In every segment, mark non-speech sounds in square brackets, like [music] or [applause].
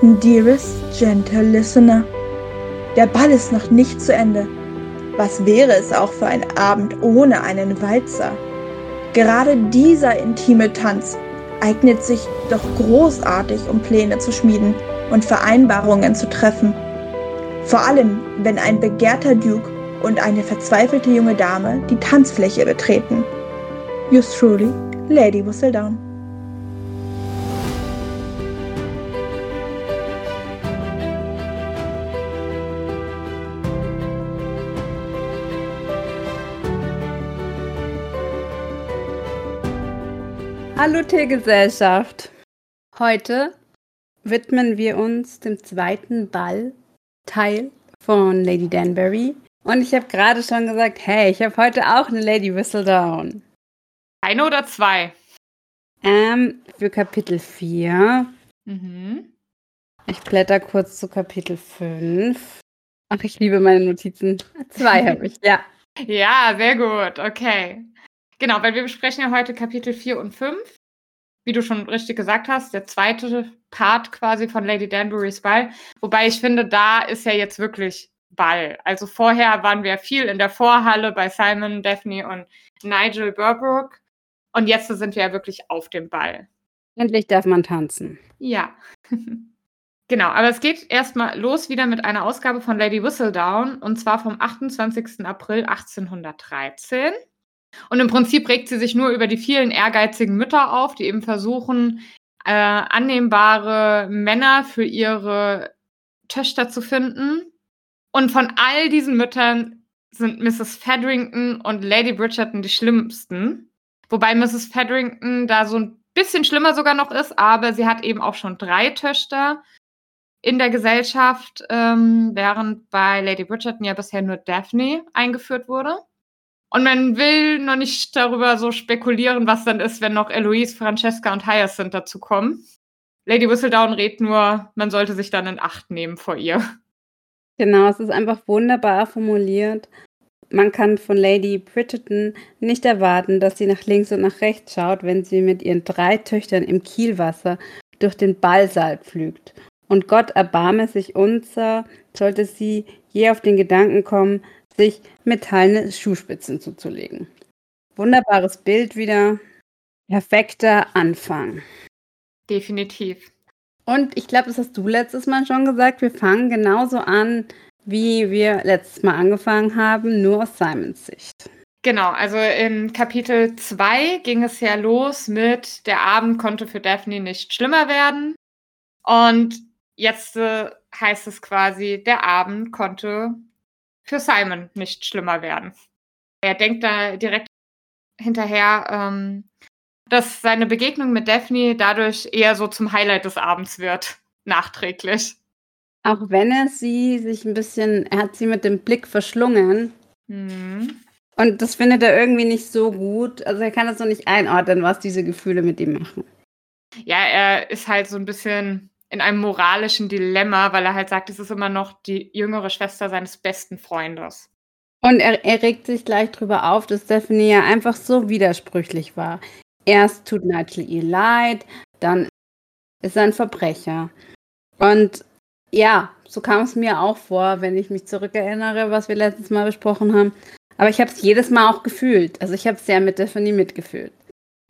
Dearest gentle listener, der Ball ist noch nicht zu Ende. Was wäre es auch für ein Abend ohne einen Walzer? Gerade dieser intime Tanz eignet sich doch großartig, um Pläne zu schmieden und Vereinbarungen zu treffen. Vor allem, wenn ein begehrter Duke und eine verzweifelte junge Dame die Tanzfläche betreten. Yours truly, Lady Whistledown. Hallo Teegesellschaft. Heute widmen wir uns dem zweiten Ball-Teil von Lady Danbury. Und ich habe gerade schon gesagt, hey, ich habe heute auch eine Lady Whistledown. Eine oder zwei? Ähm, für Kapitel 4. Mhm. Ich blätter kurz zu Kapitel 5. Ach, ich liebe meine Notizen. Zwei [laughs] habe ich, ja. Ja, sehr gut, okay. Genau, weil wir besprechen ja heute Kapitel 4 und 5. Wie du schon richtig gesagt hast, der zweite Part quasi von Lady Danburys Ball. Wobei ich finde, da ist ja jetzt wirklich Ball. Also vorher waren wir viel in der Vorhalle bei Simon, Daphne und Nigel Burbrook. Und jetzt sind wir ja wirklich auf dem Ball. Endlich darf man tanzen. Ja. [laughs] genau, aber es geht erstmal los wieder mit einer Ausgabe von Lady Whistledown und zwar vom 28. April 1813. Und im Prinzip regt sie sich nur über die vielen ehrgeizigen Mütter auf, die eben versuchen, äh, annehmbare Männer für ihre Töchter zu finden. Und von all diesen Müttern sind Mrs. Fedrington und Lady Bridgerton die schlimmsten. Wobei Mrs. Fedrington da so ein bisschen schlimmer sogar noch ist, aber sie hat eben auch schon drei Töchter in der Gesellschaft, ähm, während bei Lady Bridgerton ja bisher nur Daphne eingeführt wurde. Und man will noch nicht darüber so spekulieren, was dann ist, wenn noch Eloise, Francesca und Hyacinth dazu kommen. Lady Whistledown rät nur, man sollte sich dann in Acht nehmen vor ihr. Genau, es ist einfach wunderbar formuliert. Man kann von Lady Bridgerton nicht erwarten, dass sie nach links und nach rechts schaut, wenn sie mit ihren drei Töchtern im Kielwasser durch den Ballsaal pflügt. Und Gott erbarme sich unser, sollte sie je auf den Gedanken kommen, sich metallene Schuhspitzen zuzulegen. Wunderbares Bild wieder. Perfekter Anfang. Definitiv. Und ich glaube, das hast du letztes Mal schon gesagt. Wir fangen genauso an, wie wir letztes Mal angefangen haben, nur aus Simons Sicht. Genau, also in Kapitel 2 ging es ja los mit, der Abend konnte für Daphne nicht schlimmer werden. Und jetzt äh, heißt es quasi, der Abend konnte für Simon nicht schlimmer werden. Er denkt da direkt hinterher, ähm, dass seine Begegnung mit Daphne dadurch eher so zum Highlight des Abends wird, nachträglich. Auch wenn er sie sich ein bisschen, er hat sie mit dem Blick verschlungen. Mhm. Und das findet er irgendwie nicht so gut. Also er kann das noch nicht einordnen, was diese Gefühle mit ihm machen. Ja, er ist halt so ein bisschen in einem moralischen Dilemma, weil er halt sagt, es ist immer noch die jüngere Schwester seines besten Freundes. Und er, er regt sich gleich drüber auf, dass Stephanie ja einfach so widersprüchlich war. Erst tut Nigel ihr leid, dann ist er ein Verbrecher. Und ja, so kam es mir auch vor, wenn ich mich zurückerinnere, was wir letztes Mal besprochen haben. Aber ich habe es jedes Mal auch gefühlt. Also ich habe es sehr mit Stephanie mitgefühlt.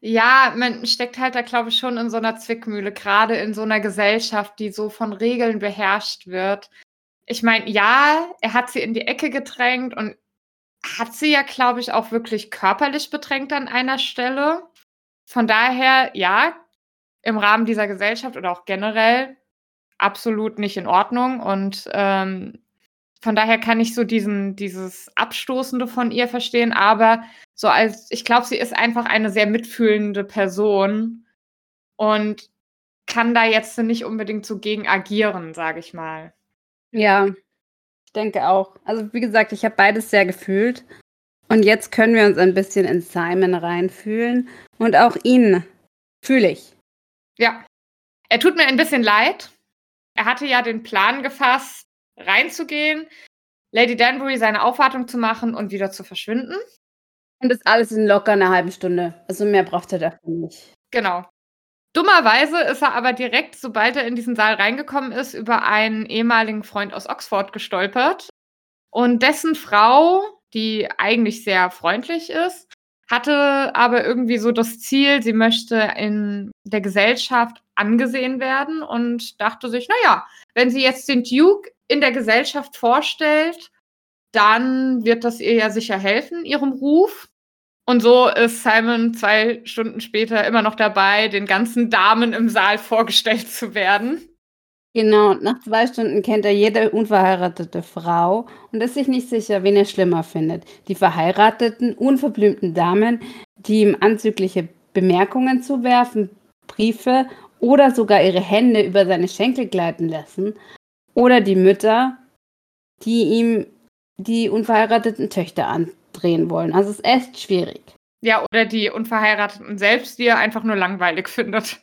Ja, man steckt halt da, glaube ich, schon in so einer Zwickmühle, gerade in so einer Gesellschaft, die so von Regeln beherrscht wird. Ich meine, ja, er hat sie in die Ecke gedrängt und hat sie ja, glaube ich, auch wirklich körperlich bedrängt an einer Stelle. Von daher, ja, im Rahmen dieser Gesellschaft oder auch generell absolut nicht in Ordnung. Und ähm, von daher kann ich so diesen, dieses Abstoßende von ihr verstehen, aber so als, ich glaube, sie ist einfach eine sehr mitfühlende Person und kann da jetzt nicht unbedingt so gegen agieren, sage ich mal. Ja, ich denke auch. Also wie gesagt, ich habe beides sehr gefühlt. Und jetzt können wir uns ein bisschen in Simon reinfühlen. Und auch ihn fühle ich. Ja. Er tut mir ein bisschen leid. Er hatte ja den Plan gefasst, reinzugehen, Lady Danbury seine Aufwartung zu machen und wieder zu verschwinden. Und das alles in locker einer halben Stunde. Also mehr braucht er dafür nicht. Genau. Dummerweise ist er aber direkt, sobald er in diesen Saal reingekommen ist, über einen ehemaligen Freund aus Oxford gestolpert. Und dessen Frau, die eigentlich sehr freundlich ist, hatte aber irgendwie so das Ziel, sie möchte in der Gesellschaft angesehen werden und dachte sich, naja, wenn sie jetzt den Duke in der Gesellschaft vorstellt, dann wird das ihr ja sicher helfen, ihrem Ruf. Und so ist Simon zwei Stunden später immer noch dabei, den ganzen Damen im Saal vorgestellt zu werden. Genau, nach zwei Stunden kennt er jede unverheiratete Frau und ist sich nicht sicher, wen er schlimmer findet. Die verheirateten, unverblümten Damen, die ihm anzügliche Bemerkungen zuwerfen, Briefe oder sogar ihre Hände über seine Schenkel gleiten lassen. Oder die Mütter, die ihm die unverheirateten Töchter andrehen wollen. Also es ist echt schwierig. Ja, oder die Unverheirateten selbst, die er einfach nur langweilig [laughs] findet.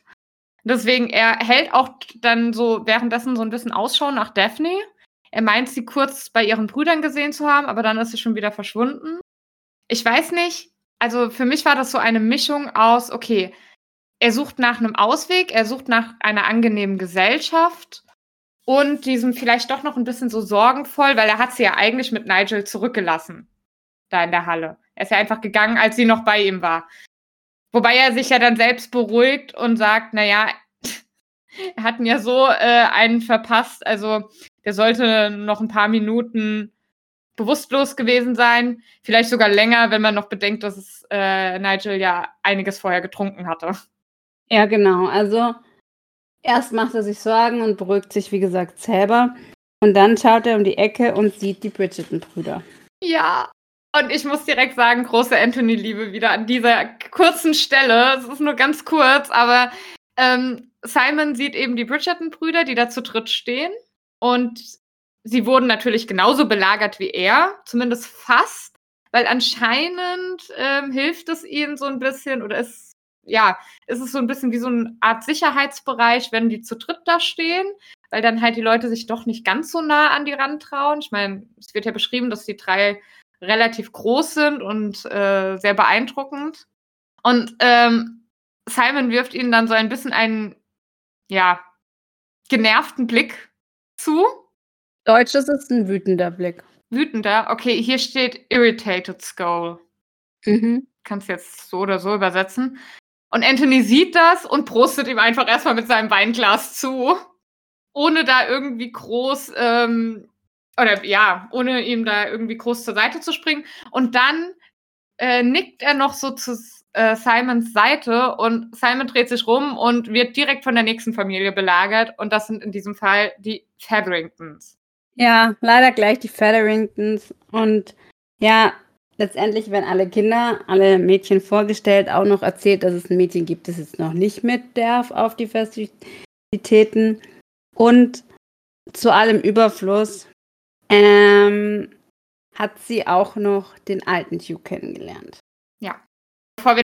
Deswegen, er hält auch dann so währenddessen so ein bisschen Ausschau nach Daphne. Er meint, sie kurz bei ihren Brüdern gesehen zu haben, aber dann ist sie schon wieder verschwunden. Ich weiß nicht, also für mich war das so eine Mischung aus, okay, er sucht nach einem Ausweg, er sucht nach einer angenehmen Gesellschaft und diesem vielleicht doch noch ein bisschen so sorgenvoll, weil er hat sie ja eigentlich mit Nigel zurückgelassen, da in der Halle. Er ist ja einfach gegangen, als sie noch bei ihm war. Wobei er sich ja dann selbst beruhigt und sagt, naja, [laughs] er hat mir so äh, einen verpasst, also der sollte noch ein paar Minuten bewusstlos gewesen sein, vielleicht sogar länger, wenn man noch bedenkt, dass es, äh, Nigel ja einiges vorher getrunken hatte. Ja, genau. Also erst macht er sich Sorgen und beruhigt sich, wie gesagt, selber. Und dann schaut er um die Ecke und sieht die Bridgerton-Brüder. Ja, und ich muss direkt sagen, große Anthony-Liebe wieder an dieser kurzen Stelle. Es ist nur ganz kurz, aber ähm, Simon sieht eben die Bridgerton-Brüder, die da zu dritt stehen. Und sie wurden natürlich genauso belagert wie er, zumindest fast, weil anscheinend ähm, hilft es ihnen so ein bisschen oder ist, ja, ist es so ein bisschen wie so eine Art Sicherheitsbereich, wenn die zu dritt da stehen, weil dann halt die Leute sich doch nicht ganz so nah an die Rand trauen. Ich meine, es wird ja beschrieben, dass die drei relativ groß sind und äh, sehr beeindruckend. Und ähm, Simon wirft ihnen dann so ein bisschen einen, ja, genervten Blick zu. Deutsch ist es ein wütender Blick. Wütender? Okay, hier steht Irritated Skull. Mhm. Kannst jetzt so oder so übersetzen. Und Anthony sieht das und prostet ihm einfach erstmal mit seinem Weinglas zu, ohne da irgendwie groß ähm, oder ja, ohne ihm da irgendwie groß zur Seite zu springen. Und dann äh, nickt er noch so zu äh, Simons Seite und Simon dreht sich rum und wird direkt von der nächsten Familie belagert. Und das sind in diesem Fall die Featheringtons. Ja, leider gleich die Featheringtons. Und ja, letztendlich werden alle Kinder, alle Mädchen vorgestellt, auch noch erzählt, dass es ein Mädchen gibt, das jetzt noch nicht mit darf auf die Festivitäten. Und zu allem Überfluss ähm, hat sie auch noch den alten Hugh kennengelernt. Ja. Bevor wir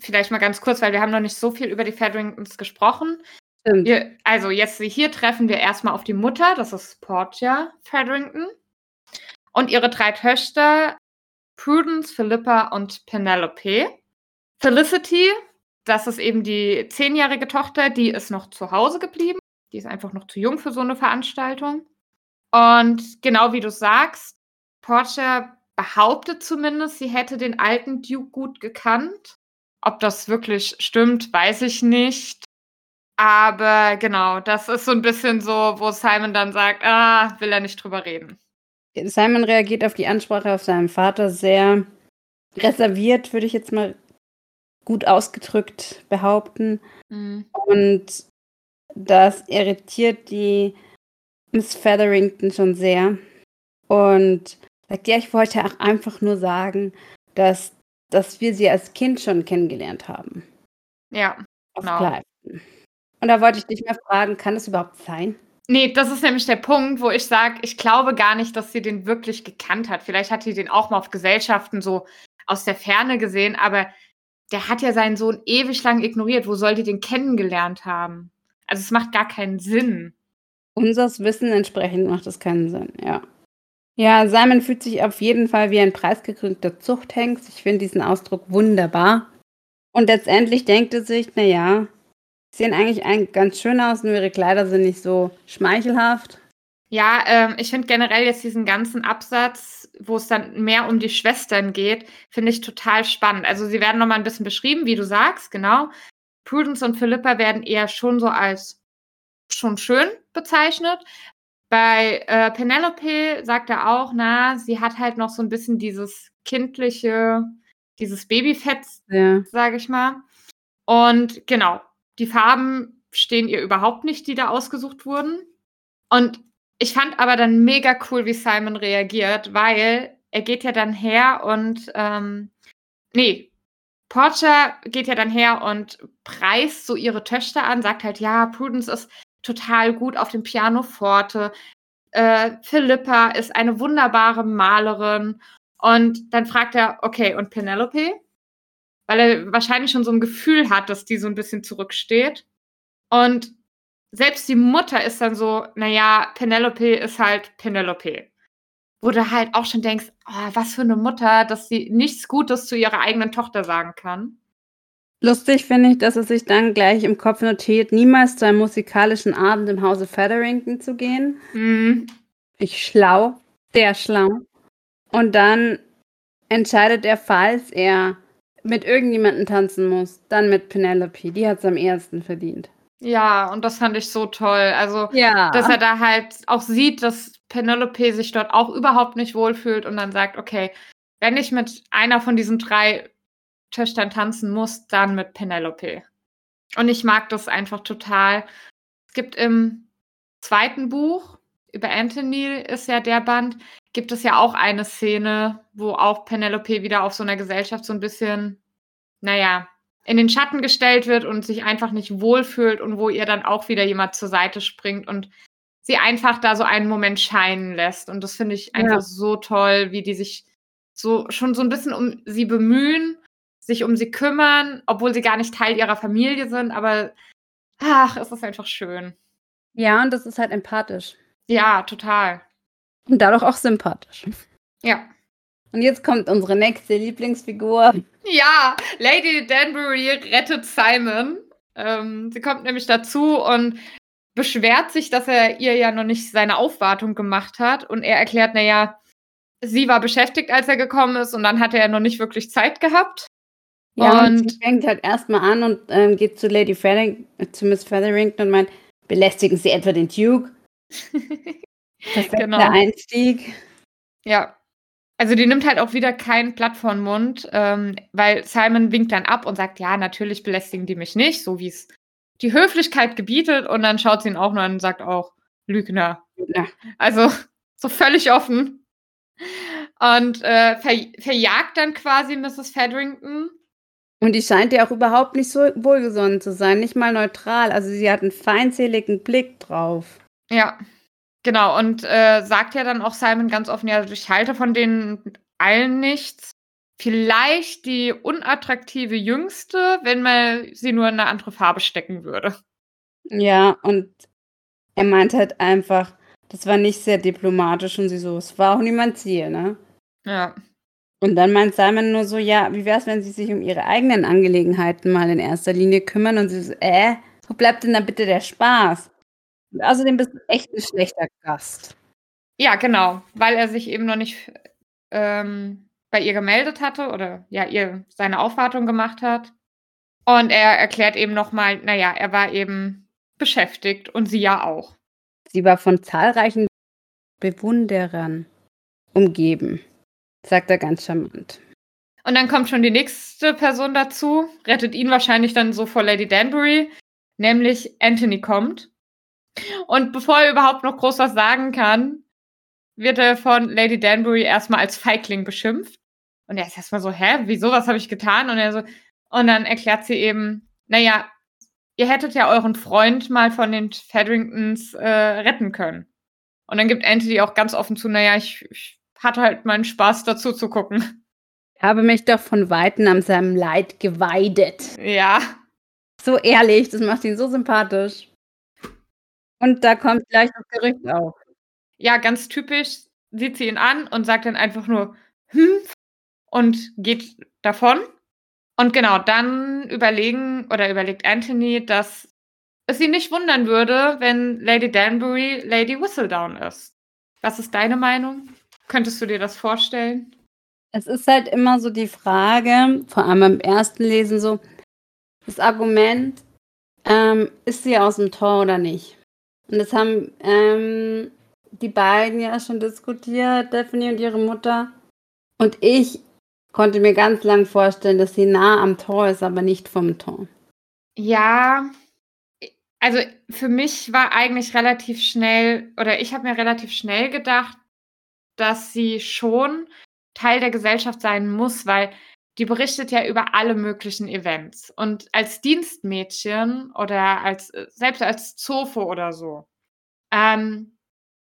vielleicht mal ganz kurz, weil wir haben noch nicht so viel über die Featheringtons gesprochen. Wir, also jetzt hier treffen wir erstmal auf die Mutter, das ist Portia Featherington. Und ihre drei Töchter, Prudence, Philippa und Penelope. Felicity, das ist eben die zehnjährige Tochter, die ist noch zu Hause geblieben. Die ist einfach noch zu jung für so eine Veranstaltung. Und genau wie du sagst, Porsche behauptet zumindest, sie hätte den alten Duke gut gekannt. Ob das wirklich stimmt, weiß ich nicht. Aber genau, das ist so ein bisschen so, wo Simon dann sagt, ah, will er nicht drüber reden. Simon reagiert auf die Ansprache auf seinen Vater sehr reserviert, würde ich jetzt mal gut ausgedrückt behaupten. Mhm. Und das irritiert die Miss Featherington schon sehr. Und sagt, ja, ich wollte auch einfach nur sagen, dass, dass wir sie als Kind schon kennengelernt haben. Ja, genau. Und da wollte ich dich mal fragen, kann das überhaupt sein? Nee, das ist nämlich der Punkt, wo ich sage, ich glaube gar nicht, dass sie den wirklich gekannt hat. Vielleicht hat sie den auch mal auf Gesellschaften so aus der Ferne gesehen, aber der hat ja seinen Sohn ewig lang ignoriert. Wo soll die den kennengelernt haben? Also es macht gar keinen Sinn. Unseres Wissen entsprechend macht das keinen Sinn, ja. Ja, Simon fühlt sich auf jeden Fall wie ein preisgekrönter Zuchthengst. Ich finde diesen Ausdruck wunderbar. Und letztendlich denkt er sich, naja, Sehen eigentlich ganz schön aus, nur ihre Kleider sind nicht so schmeichelhaft. Ja, ähm, ich finde generell jetzt diesen ganzen Absatz, wo es dann mehr um die Schwestern geht, finde ich total spannend. Also sie werden nochmal ein bisschen beschrieben, wie du sagst, genau. Prudence und Philippa werden eher schon so als schon schön bezeichnet. Bei äh, Penelope sagt er auch, na, sie hat halt noch so ein bisschen dieses kindliche, dieses Babyfett, Ja. sage ich mal. Und genau, die Farben stehen ihr überhaupt nicht, die da ausgesucht wurden. Und ich fand aber dann mega cool, wie Simon reagiert, weil er geht ja dann her und ähm, nee, Portia geht ja dann her und preist so ihre Töchter an, sagt halt, ja, Prudence ist total gut auf dem Pianoforte. Äh, Philippa ist eine wunderbare Malerin. Und dann fragt er, okay, und Penelope? Weil er wahrscheinlich schon so ein Gefühl hat, dass die so ein bisschen zurücksteht. Und selbst die Mutter ist dann so, naja, Penelope ist halt Penelope. Wo du halt auch schon denkst, oh, was für eine Mutter, dass sie nichts Gutes zu ihrer eigenen Tochter sagen kann. Lustig finde ich, dass er sich dann gleich im Kopf notiert, niemals zu einem musikalischen Abend im Hause Featherington zu gehen. Mhm. Ich schlau, sehr schlau. Und dann entscheidet er, falls er mit irgendjemandem tanzen muss, dann mit Penelope. Die hat es am ehesten verdient. Ja, und das fand ich so toll. Also, Ja. dass er da halt auch sieht, dass Penelope sich dort auch überhaupt nicht wohlfühlt und dann sagt, okay, wenn ich mit einer von diesen drei Töchtern tanzen muss, dann mit Penelope. Und ich mag das einfach total. Es gibt im zweiten Buch, über Anthony ist ja der Band, gibt es ja auch eine Szene, wo auch Penelope wieder auf so einer Gesellschaft so ein bisschen, naja, in den Schatten gestellt wird und sich einfach nicht wohlfühlt und wo ihr dann auch wieder jemand zur Seite springt und sie einfach da so einen Moment scheinen lässt. Und das finde ich einfach Ja. so toll, wie die sich so schon so ein bisschen um sie bemühen, sich um sie kümmern, obwohl sie gar nicht Teil ihrer Familie sind, aber ach, es ist einfach schön. Ja, und das ist halt empathisch. Ja, total. Und dadurch auch sympathisch. Ja. Und jetzt kommt unsere nächste Lieblingsfigur. Ja, Lady Danbury rettet Simon. Ähm, sie kommt nämlich dazu und beschwert sich, dass er ihr ja noch nicht seine Aufwartung gemacht hat. Und er erklärt, naja, sie war beschäftigt, als er gekommen ist, und dann hatte er noch nicht wirklich Zeit gehabt. Ja, und, Und- sie fängt halt erstmal an und ähm, geht zu Lady Feathering, zu Miss Featherington und meint, belästigen Sie etwa den Duke? Perfekter [laughs] Genau. Einstieg. Ja. Also die nimmt halt auch wieder kein Blatt vor den Mund, ähm, weil Simon winkt dann ab und sagt, ja, natürlich belästigen die mich nicht, so wie es die Höflichkeit gebietet. Und dann schaut sie ihn auch nur an und sagt auch, Lügner. Ja. Also so völlig offen. Und äh, ver verjagt dann quasi Mrs. Featherington. Und die scheint ja auch überhaupt nicht so wohlgesonnen zu sein, nicht mal neutral. Also sie hat einen feindseligen Blick drauf. Ja, genau. Und äh, sagt ja dann auch Simon ganz offen, ja, ich halte von denen allen nichts. Vielleicht die unattraktive Jüngste, wenn man sie nur in eine andere Farbe stecken würde. Ja, und er meint halt einfach, das war nicht sehr diplomatisch und sie so, es war auch niemand Ziel, ne? Ja. Und dann meint Simon nur so, ja, wie wär's, wenn sie sich um ihre eigenen Angelegenheiten mal in erster Linie kümmern? Und sie so, äh, wo bleibt denn da bitte der Spaß? Außerdem bist du echt ein schlechter Gast. Ja, genau, weil er sich eben noch nicht ähm, bei ihr gemeldet hatte oder ja, ihr seine Aufwartung gemacht hat. Und er erklärt eben nochmal, naja, er war eben beschäftigt und sie ja auch. Sie war von zahlreichen Bewunderern umgeben, sagt er ganz charmant. Und dann kommt schon die nächste Person dazu, rettet ihn wahrscheinlich dann so vor Lady Danbury, nämlich Anthony kommt. Und bevor er überhaupt noch groß was sagen kann, wird er von Lady Danbury erstmal als Feigling beschimpft. Und er ist erstmal so, hä, wieso, was habe ich getan? Und er so, und dann erklärt sie eben, naja, ihr hättet ja euren Freund mal von den Featheringtons äh, retten können. Und dann gibt Anthony auch ganz offen zu, naja, ich, ich hatte halt meinen Spaß dazu zu gucken. Ich habe mich doch von Weitem an seinem Leid geweidet. Ja, So ehrlich, das macht ihn so sympathisch. Und da kommt gleich das Gerücht auf. ja, ganz typisch sieht sie ihn an und sagt dann einfach nur hm und geht davon. Und genau, dann überlegen oder überlegt Anthony, dass es sie nicht wundern würde, wenn Lady Danbury Lady Whistledown ist. Was ist deine Meinung? Könntest du dir das vorstellen? Es ist halt immer so die Frage, vor allem beim ersten Lesen so, das Argument, ähm, ist sie aus dem Tor oder nicht? Und das haben ähm, die beiden ja schon diskutiert, Daphne und ihre Mutter. Und ich konnte mir ganz lang vorstellen, dass sie nah am Tor ist, aber nicht vom Tor. Ja, also für mich war eigentlich relativ schnell, oder ich habe mir relativ schnell gedacht, dass sie schon Teil der Gesellschaft sein muss, weil die berichtet ja über alle möglichen Events. Und als Dienstmädchen oder als äh, selbst als Zofe oder so, ähm,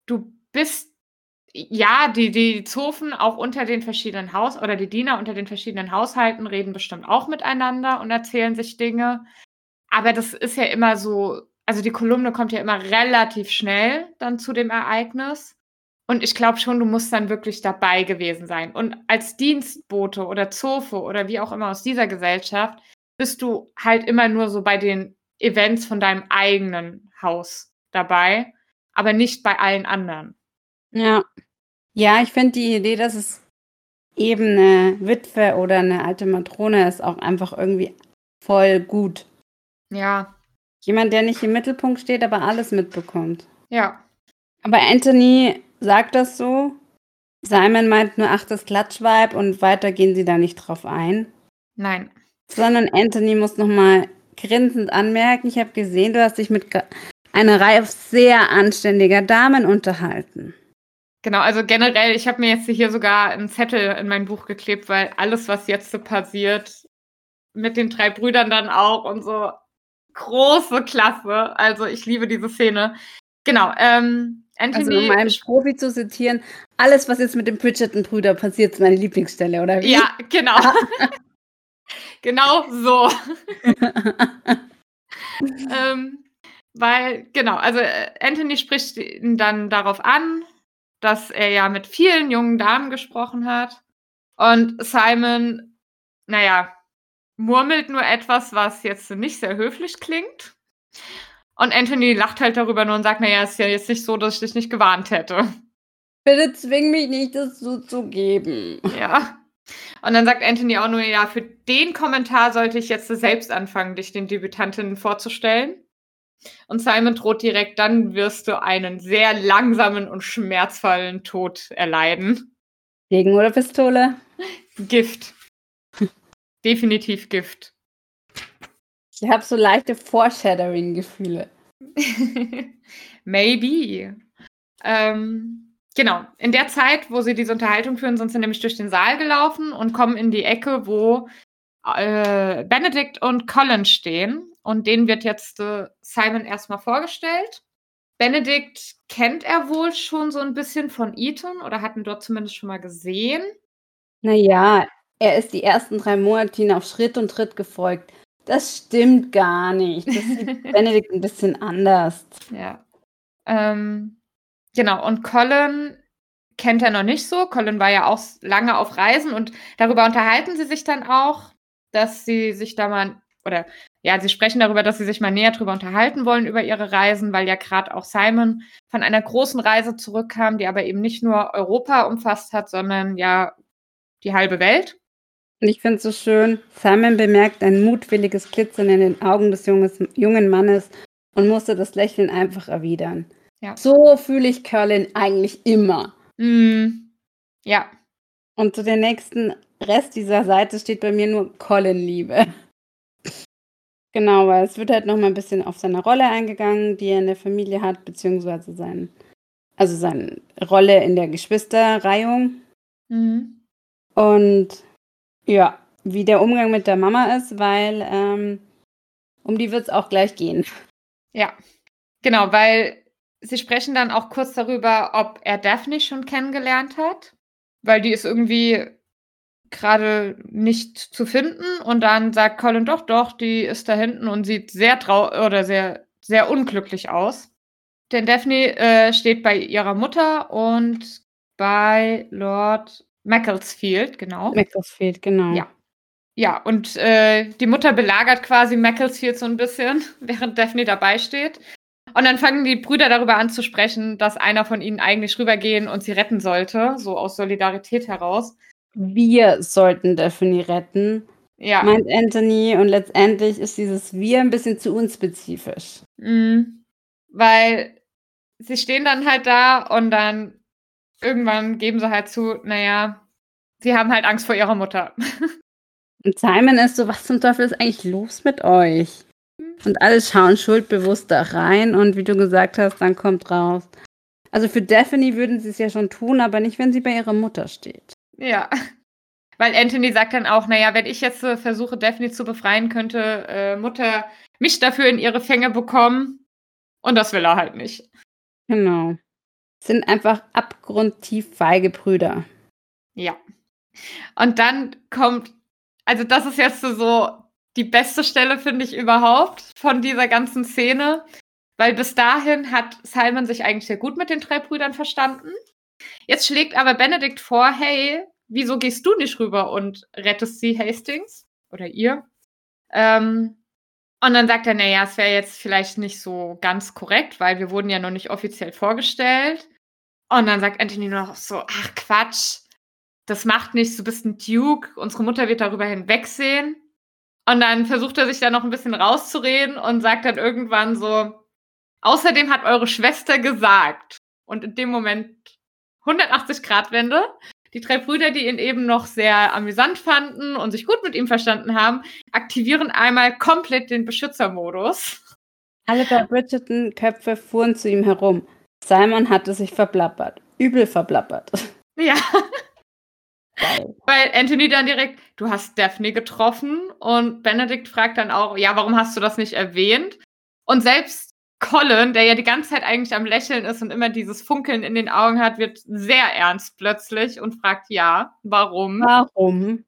du bist ja, die, die Zofen auch unter den verschiedenen Haus oder die Diener unter den verschiedenen Haushalten reden bestimmt auch miteinander und erzählen sich Dinge. Aber das ist ja immer so, also die Kolumne kommt ja immer relativ schnell dann zu dem Ereignis. Und ich glaube schon, du musst dann wirklich dabei gewesen sein. Und als Dienstbote oder Zofe oder wie auch immer aus dieser Gesellschaft bist du halt immer nur so bei den Events von deinem eigenen Haus dabei, aber nicht bei allen anderen. Ja. Ja, ich finde die Idee, dass es eben eine Witwe oder eine alte Matrone ist, auch einfach irgendwie voll gut. Ja. Jemand, der nicht im Mittelpunkt steht, aber alles mitbekommt. Ja. Aber Anthony sagt das so. Simon meint nur, ach, das Klatschweib und weiter gehen sie da nicht drauf ein. Nein. Sondern Anthony muss nochmal grinsend anmerken, ich habe gesehen, du hast dich mit einer Reihe sehr anständiger Damen unterhalten. Genau, also generell, ich habe mir jetzt hier sogar einen Zettel in mein Buch geklebt, weil alles, was jetzt so passiert, mit den drei Brüdern dann auch und so, große Klasse. Also ich liebe diese Szene. Genau, ähm, Anthony, also um einen Profi zu zitieren, alles, was jetzt mit den Bridgerton-Brüdern passiert, ist meine Lieblingsstelle, oder wie? Ja, genau. [laughs] genau so. [laughs] ähm, weil, genau, also äh, Anthony spricht ihn dann darauf an, dass er ja mit vielen jungen Damen gesprochen hat. Und Simon, naja, murmelt nur etwas, was jetzt nicht sehr höflich klingt. Und Anthony lacht halt darüber nur und sagt, naja, ist ja jetzt nicht so, dass ich dich nicht gewarnt hätte. Bitte zwing mich nicht, das zuzugeben. Ja. Und dann sagt Anthony auch nur, ja, für den Kommentar sollte ich jetzt selbst anfangen, dich den Debütantinnen vorzustellen. Und Simon droht direkt, dann wirst du einen sehr langsamen und schmerzvollen Tod erleiden. Degen oder Pistole? Gift. [laughs] Definitiv Gift. Ich habe so leichte Foreshadowing-Gefühle. [laughs] Maybe. Ähm, genau. In der Zeit, wo sie diese Unterhaltung führen, sind sie nämlich durch den Saal gelaufen und kommen in die Ecke, wo äh, Benedict und Colin stehen. Und denen wird jetzt äh, Simon erstmal vorgestellt. Benedict kennt er wohl schon so ein bisschen von Eton oder hat ihn dort zumindest schon mal gesehen. Naja, er ist die ersten drei Monate auf Schritt und Tritt gefolgt. Das stimmt gar nicht. Das sieht [laughs] Benedikt ein bisschen anders. Ja. Ähm, genau, und Colin kennt er noch nicht so. Colin war ja auch lange auf Reisen und darüber unterhalten sie sich dann auch, dass sie sich da mal, oder ja, sie sprechen darüber, dass sie sich mal näher darüber unterhalten wollen, über ihre Reisen, weil ja gerade auch Simon von einer großen Reise zurückkam, die aber eben nicht nur Europa umfasst hat, sondern ja die halbe Welt. Und ich finde es so schön, Simon bemerkt ein mutwilliges Glitzern in den Augen des junges, jungen Mannes und musste das Lächeln einfach erwidern. Ja. So fühle ich Curlin eigentlich immer. Mm, ja. Und zu dem nächsten Rest dieser Seite steht bei mir nur Colin-Liebe. [laughs] genau, weil es wird halt nochmal ein bisschen auf seine Rolle eingegangen, die er in der Familie hat, beziehungsweise sein, also seine Rolle in der Geschwisterreihung. Mhm. Und ja, wie der Umgang mit der Mama ist, weil ähm, um die wird es auch gleich gehen. Ja, genau, weil sie sprechen dann auch kurz darüber, ob er Daphne schon kennengelernt hat, weil die ist irgendwie gerade nicht zu finden und dann sagt Colin doch, doch, die ist da hinten und sieht sehr trau oder sehr sehr unglücklich aus. Denn Daphne äh, steht bei ihrer Mutter und bei Lord Macclesfield, genau. Macclesfield, genau. Ja. Ja, und äh, die Mutter belagert quasi Macclesfield so ein bisschen, [laughs] während Daphne dabei steht. Und dann fangen die Brüder darüber an zu sprechen, dass einer von ihnen eigentlich rübergehen und sie retten sollte, so aus Solidarität heraus. Wir sollten Daphne retten, Ja. meint Anthony. Und letztendlich ist dieses Wir ein bisschen zu unspezifisch. Mhm. Weil sie stehen dann halt da und dann irgendwann geben sie halt zu, naja, sie haben halt Angst vor ihrer Mutter. [laughs] Und Simon ist so, was zum Teufel ist eigentlich los mit euch? Und alle schauen schuldbewusst da rein und wie du gesagt hast, dann kommt raus. Also für Daphne würden sie es ja schon tun, aber nicht, wenn sie bei ihrer Mutter steht. Ja. [laughs] Weil Anthony sagt dann auch, naja, wenn ich jetzt äh, versuche, Daphne zu befreien, könnte äh, Mutter mich dafür in ihre Fänge bekommen. Und das will er halt nicht. Genau. Sind einfach abgrundtief feige Brüder. Ja. Und dann kommt, also das ist jetzt so die beste Stelle, finde ich, überhaupt von dieser ganzen Szene. Weil bis dahin hat Simon sich eigentlich sehr gut mit den drei Brüdern verstanden. Jetzt schlägt aber Benedikt vor, hey, wieso gehst du nicht rüber und rettest sie Hastings? Oder ihr? Ähm, und dann sagt er, naja, es wäre jetzt vielleicht nicht so ganz korrekt, weil wir wurden ja noch nicht offiziell vorgestellt. Und dann sagt Anthony nur noch so, ach Quatsch, das macht nichts, du bist ein Duke, unsere Mutter wird darüber hinwegsehen. Und dann versucht er sich da noch ein bisschen rauszureden und sagt dann irgendwann so, außerdem hat eure Schwester gesagt. Und in dem Moment 180 Grad Wende. Die drei Brüder, die ihn eben noch sehr amüsant fanden und sich gut mit ihm verstanden haben, aktivieren einmal komplett den Beschützermodus. Alle bei Bridgerton-Köpfe fuhren zu ihm herum. Simon hatte sich verplappert. Übel verplappert. Ja, Geil. weil Anthony dann direkt, du hast Daphne getroffen und Benedikt fragt dann auch, ja, warum hast du das nicht erwähnt? Und selbst Colin, der ja die ganze Zeit eigentlich am Lächeln ist und immer dieses Funkeln in den Augen hat, wird sehr ernst plötzlich und fragt, ja, warum? Warum?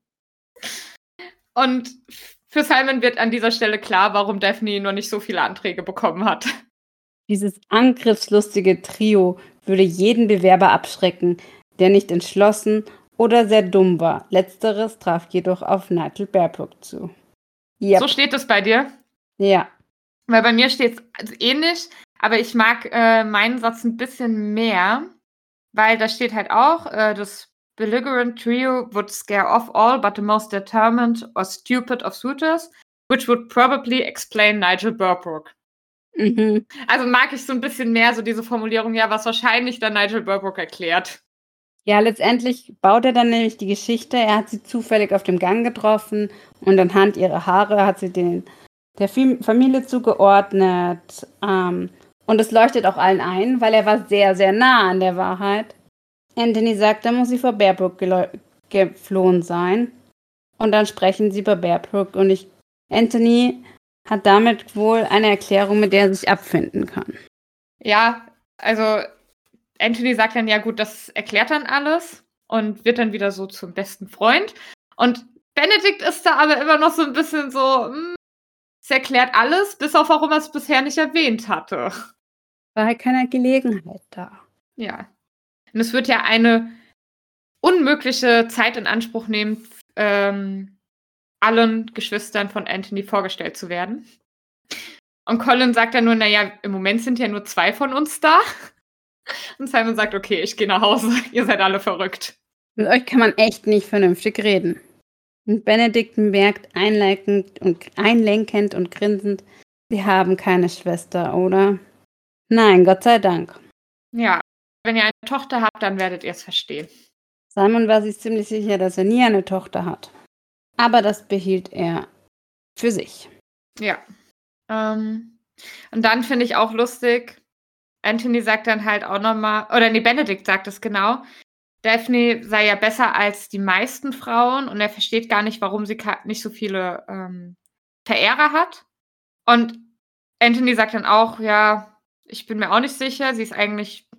Und für Simon wird an dieser Stelle klar, warum Daphne noch nicht so viele Anträge bekommen hat. Dieses angriffslustige Trio würde jeden Bewerber abschrecken, der nicht entschlossen oder sehr dumm war. Letzteres traf jedoch auf Nigel Bearbrook zu. Ja, So steht es bei dir. ja. Weil bei mir steht es ähnlich, aber ich mag äh, meinen Satz ein bisschen mehr, weil da steht halt auch, äh, das belligerent trio would scare off all but the most determined or stupid of suitors, which would probably explain Nigel Burbrook. Mhm. Also mag ich so ein bisschen mehr so diese Formulierung, ja, was wahrscheinlich dann Nigel Burbrook erklärt. Ja, letztendlich baut er dann nämlich die Geschichte. Er hat sie zufällig auf dem Gang getroffen und anhand ihrer Haare hat sie den, der Fam- Familie zugeordnet. Ähm, und es leuchtet auch allen ein, weil er war sehr, sehr nah an der Wahrheit. Anthony sagt, da muss sie vor Bearbrook geflohen sein. Und dann sprechen sie über Bearbrook und ich, Anthony hat damit wohl eine Erklärung, mit der er sich abfinden kann. Ja, also Anthony sagt dann, ja gut, das erklärt dann alles und wird dann wieder so zum besten Freund. Und Benedikt ist da aber immer noch so ein bisschen so, hm, es erklärt alles, bis auf warum er es bisher nicht erwähnt hatte. War halt keine Gelegenheit da. Ja. Und es wird ja eine unmögliche Zeit in Anspruch nehmen, ähm, allen Geschwistern von Anthony vorgestellt zu werden. Und Colin sagt dann nur, naja, im Moment sind ja nur zwei von uns da. [laughs] Und Simon sagt, okay, ich gehe nach Hause, [laughs] ihr seid alle verrückt. Mit euch kann man echt nicht vernünftig reden. Und Benedikt merkt einlenkend und, einlenkend und grinsend, sie haben keine Schwester, oder? Nein, Gott sei Dank. Ja, wenn ihr eine Tochter habt, dann werdet ihr es verstehen. Simon war sich ziemlich sicher, dass er nie eine Tochter hat. Aber das behielt er für sich. Ja. Ähm, und dann finde ich auch lustig, Anthony sagt dann halt auch nochmal, oder nee, Benedikt sagt es genau, Daphne sei ja besser als die meisten Frauen und er versteht gar nicht, warum sie nicht so viele ähm, Verehrer hat. Und Anthony sagt dann auch, ja, ich bin mir auch nicht sicher, sie ist eigentlich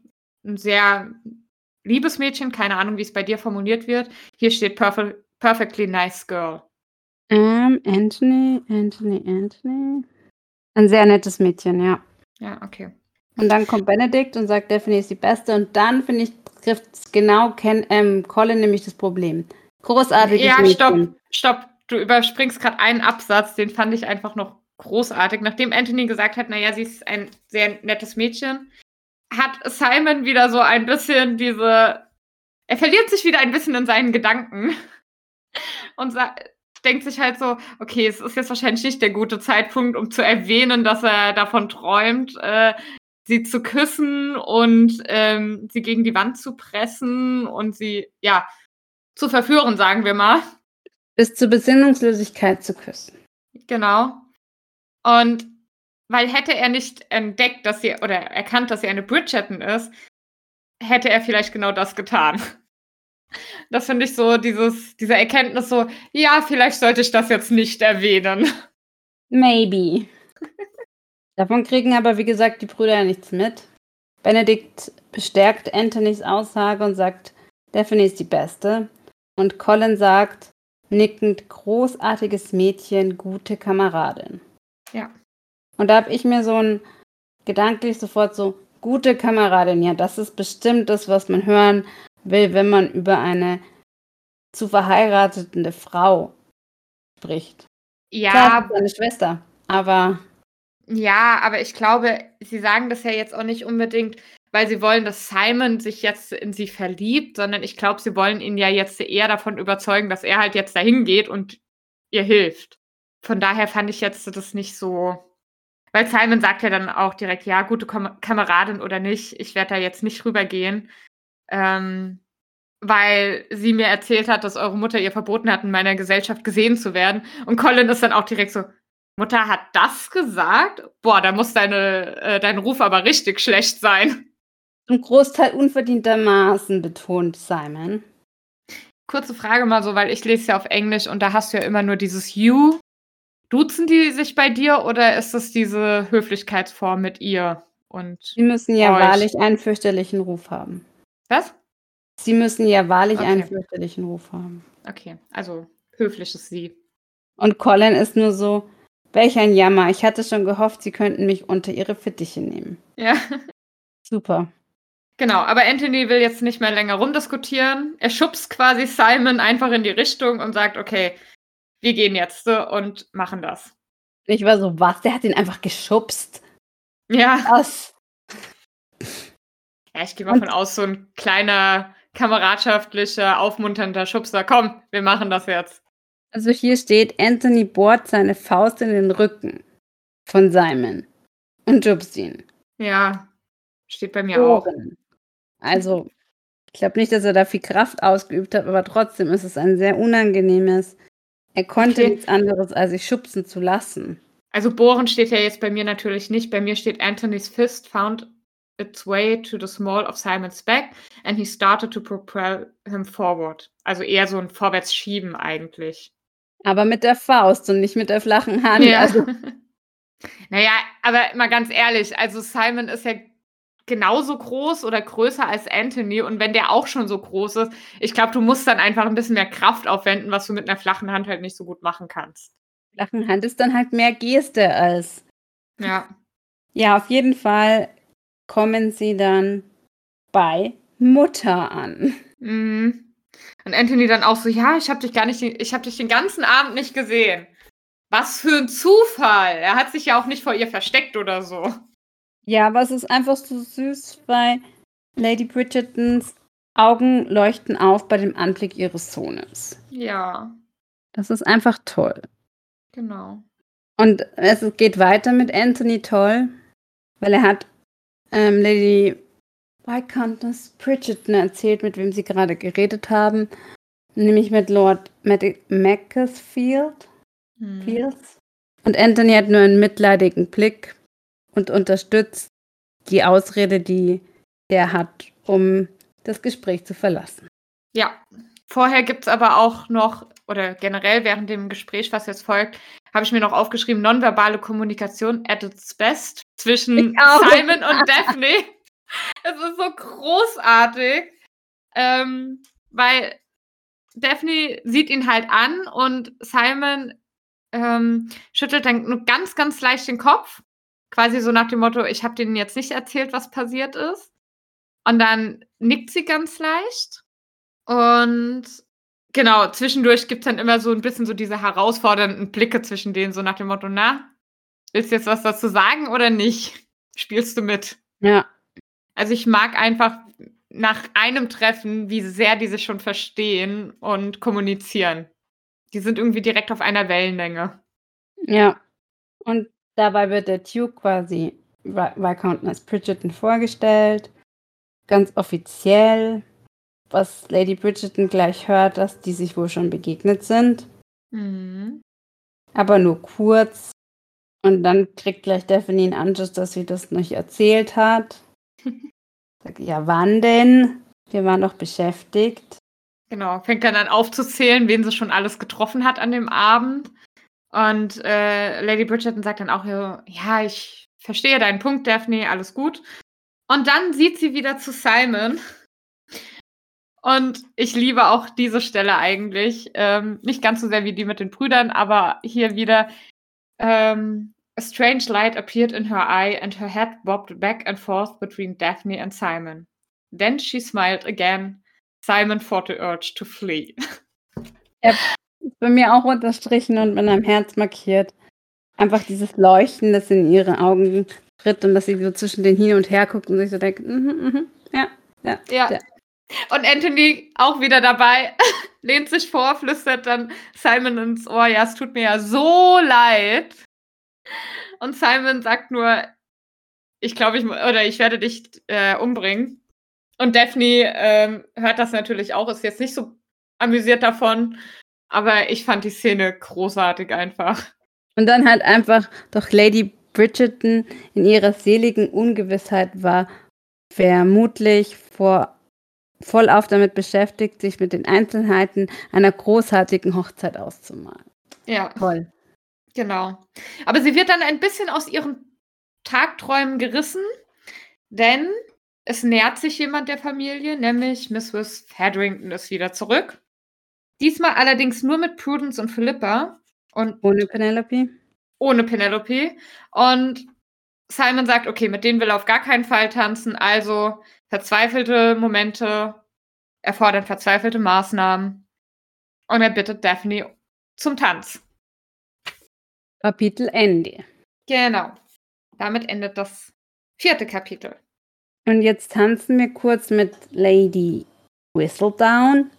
ein sehr liebes Mädchen, keine Ahnung, wie es bei dir formuliert wird. Hier steht perfe perfectly nice girl. Ähm, Anthony, Anthony, Anthony. Ein sehr nettes Mädchen, ja. Ja, okay. Und dann kommt Benedikt und sagt, Daphne ist die Beste. Und dann, finde ich, trifft es genau Ken, ähm, Colin nämlich das Problem. Großartiges Ja, Mädchen. stopp, stopp. du überspringst gerade einen Absatz, den fand ich einfach noch großartig. Nachdem Anthony gesagt hat, naja, sie ist ein sehr nettes Mädchen, hat Simon wieder so ein bisschen diese. Er verliert sich wieder ein bisschen in seinen Gedanken und denkt sich halt so, okay, es ist jetzt wahrscheinlich nicht der gute Zeitpunkt, um zu erwähnen, dass er davon träumt, äh, sie zu küssen und ähm, sie gegen die Wand zu pressen und sie, ja, zu verführen, sagen wir mal. Bis zur Besinnungslosigkeit zu küssen. Genau. Und weil hätte er nicht entdeckt, dass sie oder erkannt, dass sie eine Bridgerton ist, hätte er vielleicht genau das getan. Das finde ich so, dieses, diese Erkenntnis so, ja, vielleicht sollte ich das jetzt nicht erwähnen. Maybe. Davon kriegen aber, wie gesagt, die Brüder ja nichts mit. Benedikt bestärkt Anthonys Aussage und sagt, Daphne ist die Beste. Und Colin sagt, nickend, großartiges Mädchen, gute Kameradin. Ja. Und da habe ich mir so ein gedanklich sofort so, gute Kameradin, ja, das ist bestimmt das, was man hören will, wenn man über eine zu verheiratende Frau spricht. Ja. Klar, seine Schwester, aber. Ja, aber ich glaube, sie sagen das ja jetzt auch nicht unbedingt, weil sie wollen, dass Simon sich jetzt in sie verliebt, sondern ich glaube, sie wollen ihn ja jetzt eher davon überzeugen, dass er halt jetzt dahin geht und ihr hilft. Von daher fand ich jetzt das nicht so. Weil Simon sagt ja dann auch direkt, ja, gute Kam Kameradin oder nicht, ich werde da jetzt nicht rübergehen. Ähm, weil sie mir erzählt hat, dass eure Mutter ihr verboten hat, in meiner Gesellschaft gesehen zu werden. Und Colin ist dann auch direkt so, Mutter hat das gesagt? Boah, da muss deine, äh, dein Ruf aber richtig schlecht sein. Zum Großteil unverdientermaßen, betont Simon. Kurze Frage mal so, weil ich lese ja auf Englisch und da hast du ja immer nur dieses You. Duzen die sich bei dir oder ist das diese Höflichkeitsform mit ihr und. Sie müssen ja euch? wahrlich einen fürchterlichen Ruf haben. Was? Sie müssen ja wahrlich okay. einen fürchterlichen Ruf haben. Okay, also höfliches Sie. Und Colin ist nur so, welch ein Jammer. Ich hatte schon gehofft, Sie könnten mich unter Ihre Fittiche nehmen. Ja. Super. Genau, aber Anthony will jetzt nicht mehr länger rumdiskutieren. Er schubst quasi Simon einfach in die Richtung und sagt, okay, wir gehen jetzt und machen das. Ich war so, was? Der hat ihn einfach geschubst. Ja. Was? Ja, ich gehe mal von aus, so ein kleiner kameradschaftlicher, aufmunternder Schubser. Komm, wir machen das jetzt. Also hier steht, Anthony bohrt seine Faust in den Rücken von Simon und schubst ihn. Ja, steht bei mir Bohren. auch. Also, ich glaube nicht, dass er da viel Kraft ausgeübt hat, aber trotzdem ist es ein sehr unangenehmes. Er konnte okay. nichts anderes, als sich schubsen zu lassen. Also bohren steht ja jetzt bei mir natürlich nicht. Bei mir steht Anthony's fist found its way to the small of Simon's back and he started to propel him forward. Also eher so ein Vorwärtsschieben eigentlich. Aber mit der Faust und nicht mit der flachen Hand. Ja. Also. [laughs] naja, aber mal ganz ehrlich, also Simon ist ja genauso groß oder größer als Anthony und wenn der auch schon so groß ist, ich glaube, du musst dann einfach ein bisschen mehr Kraft aufwenden, was du mit einer flachen Hand halt nicht so gut machen kannst. Flachen Hand ist dann halt mehr Geste als. Ja. Ja, auf jeden Fall kommen sie dann bei Mutter an. Mhm. Und Anthony dann auch so, ja, ich habe dich gar nicht, ich habe dich den ganzen Abend nicht gesehen. Was für ein Zufall. Er hat sich ja auch nicht vor ihr versteckt oder so. Ja, aber es ist einfach so süß, weil Lady Bridgertons Augen leuchten auf bei dem Anblick ihres Sohnes. Ja. Das ist einfach toll. Genau. Und es geht weiter mit Anthony toll, weil er hat ähm, Lady Viscountess Bridgerton erzählt, mit wem sie gerade geredet haben. Nämlich mit Lord Macclesfield. Hm. Fields. Und Anthony hat nur einen mitleidigen Blick und unterstützt die Ausrede, die er hat, um das Gespräch zu verlassen. Ja, vorher gibt es aber auch noch, oder generell während dem Gespräch, was jetzt folgt, habe ich mir noch aufgeschrieben, nonverbale Kommunikation at its best zwischen Simon und Daphne. [laughs] Es ist so großartig, ähm, weil Daphne sieht ihn halt an und Simon ähm, schüttelt dann nur ganz, ganz leicht den Kopf quasi so nach dem Motto, ich habe denen jetzt nicht erzählt, was passiert ist. Und dann nickt sie ganz leicht und Genau, zwischendurch gibt es dann immer so ein bisschen so diese herausfordernden Blicke zwischen denen, so nach dem Motto, na, willst du jetzt was dazu sagen oder nicht? Spielst du mit? Ja. Also ich mag einfach nach einem Treffen, wie sehr die sich schon verstehen und kommunizieren. Die sind irgendwie direkt auf einer Wellenlänge. Ja. Und dabei wird der Duke quasi Viscountess Bridgerton vorgestellt. Ganz offiziell. Was Lady Bridgerton gleich hört, dass die sich wohl schon begegnet sind. Mhm. Aber nur kurz. Und dann kriegt gleich Daphne einen Anschluss, dass sie das nicht erzählt hat. [laughs] Sag, ja, wann denn? Wir waren doch beschäftigt. Genau, fängt dann an aufzuzählen, wen sie schon alles getroffen hat an dem Abend. Und äh, Lady Bridgerton sagt dann auch, ja, ich verstehe deinen Punkt, Daphne, alles gut. Und dann sieht sie wieder zu Simon. Und ich liebe auch diese Stelle eigentlich. Ähm, nicht ganz so sehr wie die mit den Brüdern, aber hier wieder. Ähm, a strange light appeared in her eye and her head bobbed back and forth between Daphne and Simon. Then she smiled again. Simon fought the urge to flee. [laughs] Ist bei mir auch unterstrichen und mit einem Herz markiert. Einfach dieses Leuchten, das in ihre Augen tritt und dass sie so zwischen den hin und her guckt und sich so denkt, mm -hmm, mm ja, ja, ja, ja. Und Anthony auch wieder dabei, [laughs] lehnt sich vor, flüstert dann Simon ins Ohr, ja, es tut mir ja so leid. Und Simon sagt nur, ich glaube, ich oder ich werde dich äh, umbringen. Und Daphne ähm, hört das natürlich auch, ist jetzt nicht so amüsiert davon, aber ich fand die Szene großartig einfach. Und dann halt einfach doch Lady Bridgerton in ihrer seligen Ungewissheit war vermutlich vor vollauf damit beschäftigt, sich mit den Einzelheiten einer großartigen Hochzeit auszumalen. Ja. Toll. Genau. Aber sie wird dann ein bisschen aus ihren Tagträumen gerissen, denn es nähert sich jemand der Familie, nämlich Mrs. Fadrington ist wieder zurück. Diesmal allerdings nur mit Prudence und Philippa. Und ohne Penelope? Ohne Penelope. Und Simon sagt, okay, mit denen will er auf gar keinen Fall tanzen, also verzweifelte Momente erfordern verzweifelte Maßnahmen. Und er bittet Daphne zum Tanz. Kapitel Ende. Genau. Damit endet das vierte Kapitel. Und jetzt tanzen wir kurz mit Lady Whistledown.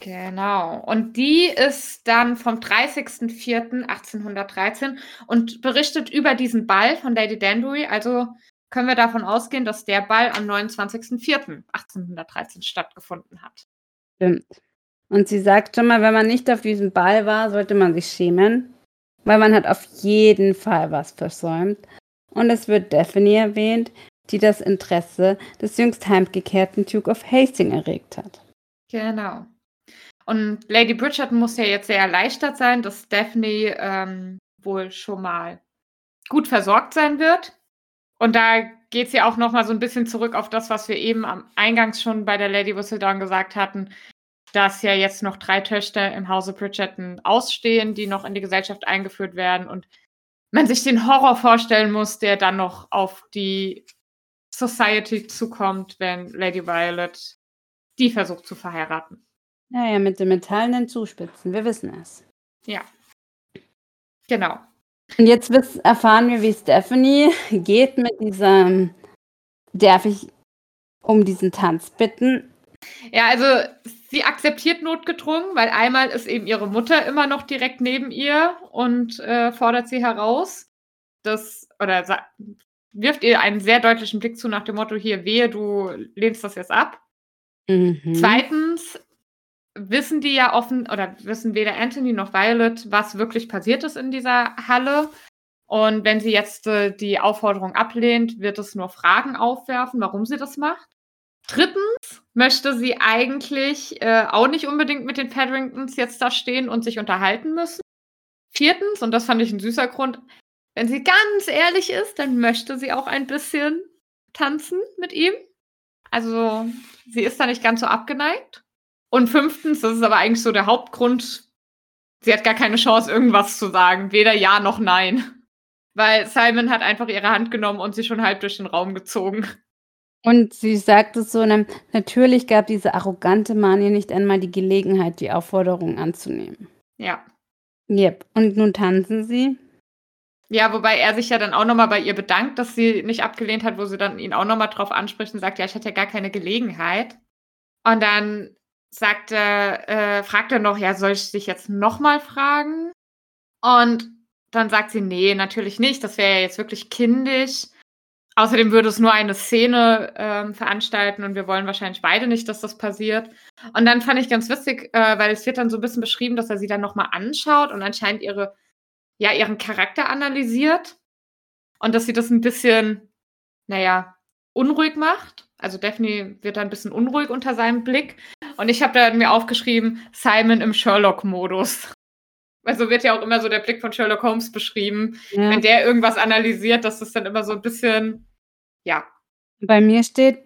Genau. Und die ist dann vom 30.04.1813 und berichtet über diesen Ball von Lady Danbury. Also können wir davon ausgehen, dass der Ball am 29.04.1813 stattgefunden hat. Stimmt. Und sie sagt schon mal, wenn man nicht auf diesem Ball war, sollte man sich schämen, weil man hat auf jeden Fall was versäumt. Und es wird Daphne erwähnt, die das Interesse des jüngst heimgekehrten Duke of Hastings erregt hat. Genau. Und Lady Bridgerton muss ja jetzt sehr erleichtert sein, dass Daphne ähm, wohl schon mal gut versorgt sein wird. Und da geht es ja auch noch mal so ein bisschen zurück auf das, was wir eben am Eingangs schon bei der Lady Whistledown gesagt hatten, dass ja jetzt noch drei Töchter im Hause Bridgerton ausstehen, die noch in die Gesellschaft eingeführt werden und man sich den Horror vorstellen muss, der dann noch auf die Society zukommt, wenn Lady Violet die versucht zu verheiraten. Naja, mit den metallenen Zuspitzen, wir wissen es. Ja. Genau. Und jetzt erfahren wir, wie Stephanie [laughs] geht mit diesem, darf ich um diesen Tanz bitten? Ja, also sie akzeptiert notgedrungen, weil einmal ist eben ihre Mutter immer noch direkt neben ihr und äh, fordert sie heraus. Das, oder wirft ihr einen sehr deutlichen Blick zu nach dem Motto, hier, wehe, du lehnst das jetzt ab. Mhm. Zweitens wissen die ja offen, oder wissen weder Anthony noch Violet, was wirklich passiert ist in dieser Halle. Und wenn sie jetzt äh, die Aufforderung ablehnt, wird es nur Fragen aufwerfen, warum sie das macht. Drittens möchte sie eigentlich äh, auch nicht unbedingt mit den Featheringtons jetzt da stehen und sich unterhalten müssen. Viertens, und das fand ich ein süßer Grund, wenn sie ganz ehrlich ist, dann möchte sie auch ein bisschen tanzen mit ihm. Also sie ist da nicht ganz so abgeneigt. Und fünftens, das ist aber eigentlich so der Hauptgrund, sie hat gar keine Chance, irgendwas zu sagen. Weder Ja noch Nein. Weil Simon hat einfach ihre Hand genommen und sie schon halb durch den Raum gezogen. Und sie sagt es so, natürlich gab diese arrogante Mann ihr nicht einmal die Gelegenheit, die Aufforderung anzunehmen. Ja. Jep. Und nun tanzen sie. Ja, wobei er sich ja dann auch nochmal bei ihr bedankt, dass sie nicht abgelehnt hat, wo sie dann ihn auch nochmal drauf anspricht und sagt, ja, ich hatte ja gar keine Gelegenheit. Und dann sagt er, äh, fragt er noch, ja, soll ich dich jetzt nochmal fragen? Und dann sagt sie, nee, natürlich nicht, das wäre ja jetzt wirklich kindisch. Außerdem würde es nur eine Szene ähm, veranstalten und wir wollen wahrscheinlich beide nicht, dass das passiert. Und dann fand ich ganz witzig, äh, weil es wird dann so ein bisschen beschrieben, dass er sie dann nochmal anschaut und anscheinend ihre, ja, ihren Charakter analysiert. Und dass sie das ein bisschen, naja, unruhig macht. Also Daphne wird dann ein bisschen unruhig unter seinem Blick. Und ich habe da mir aufgeschrieben, Simon im Sherlock-Modus. Also wird ja auch immer so der Blick von Sherlock Holmes beschrieben. Ja. Wenn der irgendwas analysiert, dass das dann immer so ein bisschen, ja. Bei mir steht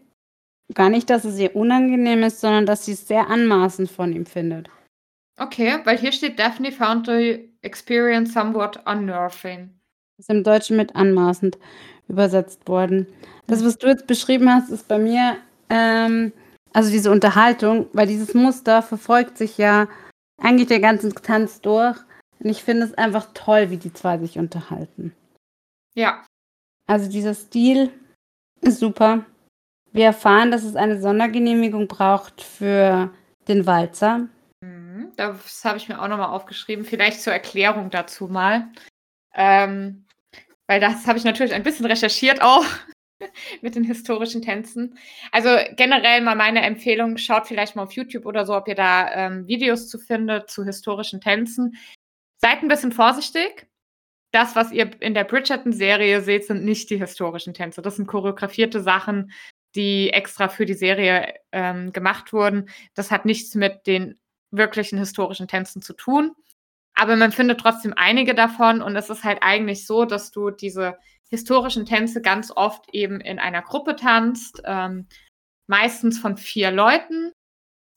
gar nicht, dass es ihr unangenehm ist, sondern dass sie es sehr anmaßend von ihm findet. Okay, weil hier steht Daphne found the experience somewhat unnerving. Das ist im Deutschen mit anmaßend übersetzt worden. Das, was du jetzt beschrieben hast, ist bei mir, ähm, also diese Unterhaltung, weil dieses Muster verfolgt sich ja eigentlich der ganzen Tanz durch. Und ich finde es einfach toll, wie die zwei sich unterhalten. Ja. Also dieser Stil ist super. Wir erfahren, dass es eine Sondergenehmigung braucht für den Walzer. Mhm, das habe ich mir auch nochmal aufgeschrieben. Vielleicht zur Erklärung dazu mal. Ähm, weil das habe ich natürlich ein bisschen recherchiert auch [laughs] mit den historischen Tänzen. Also generell mal meine Empfehlung, schaut vielleicht mal auf YouTube oder so, ob ihr da ähm, Videos zu findet zu historischen Tänzen. Seid ein bisschen vorsichtig. Das, was ihr in der Bridgerton-Serie seht, sind nicht die historischen Tänze. Das sind choreografierte Sachen, die extra für die Serie ähm, gemacht wurden. Das hat nichts mit den wirklichen historischen Tänzen zu tun. Aber man findet trotzdem einige davon und es ist halt eigentlich so, dass du diese historischen Tänze ganz oft eben in einer Gruppe tanzt, ähm, meistens von vier Leuten.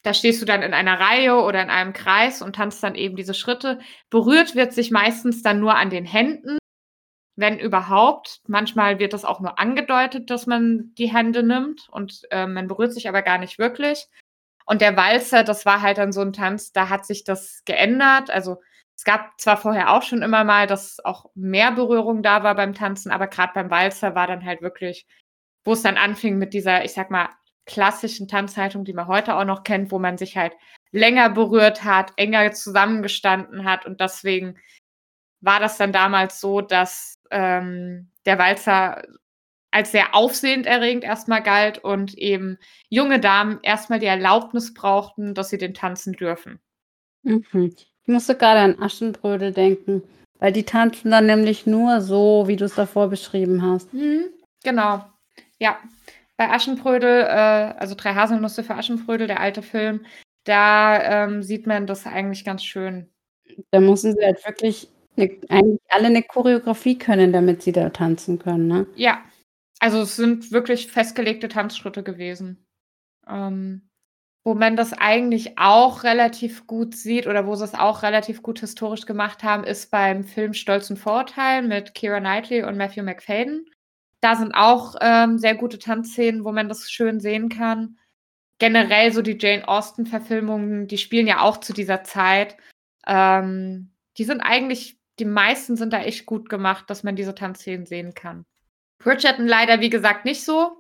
Da stehst du dann in einer Reihe oder in einem Kreis und tanzt dann eben diese Schritte. Berührt wird sich meistens dann nur an den Händen, wenn überhaupt. Manchmal wird das auch nur angedeutet, dass man die Hände nimmt und äh, man berührt sich aber gar nicht wirklich. Und der Walzer, das war halt dann so ein Tanz, da hat sich das geändert. Also es gab zwar vorher auch schon immer mal, dass auch mehr Berührung da war beim Tanzen, aber gerade beim Walzer war dann halt wirklich, wo es dann anfing mit dieser, ich sag mal, klassischen Tanzhaltung, die man heute auch noch kennt, wo man sich halt länger berührt hat, enger zusammengestanden hat und deswegen war das dann damals so, dass ähm, der Walzer als sehr aufsehenderregend erstmal galt und eben junge Damen erstmal die Erlaubnis brauchten, dass sie den tanzen dürfen. Mhm. Ich musste gerade an Aschenbrödel denken, weil die tanzen dann nämlich nur so, wie du es davor beschrieben hast. Mhm, genau. Ja. Bei Aschenbrödel, äh, also Drei Haselnüsse für Aschenbrödel, der alte Film, da ähm, sieht man das eigentlich ganz schön. Da müssen sie halt wirklich ne, eigentlich alle eine Choreografie können, damit sie da tanzen können, ne? Ja. Also es sind wirklich festgelegte Tanzschritte gewesen. Ähm, wo man das eigentlich auch relativ gut sieht oder wo sie es auch relativ gut historisch gemacht haben, ist beim Film Stolz und Vorurteil mit Keira Knightley und Matthew McFadden. Da sind auch ähm, sehr gute Tanzszenen, wo man das schön sehen kann. Generell so die Jane Austen-Verfilmungen, die spielen ja auch zu dieser Zeit. Ähm, die sind eigentlich, die meisten sind da echt gut gemacht, dass man diese Tanzszenen sehen kann. Bridgerton leider, wie gesagt, nicht so.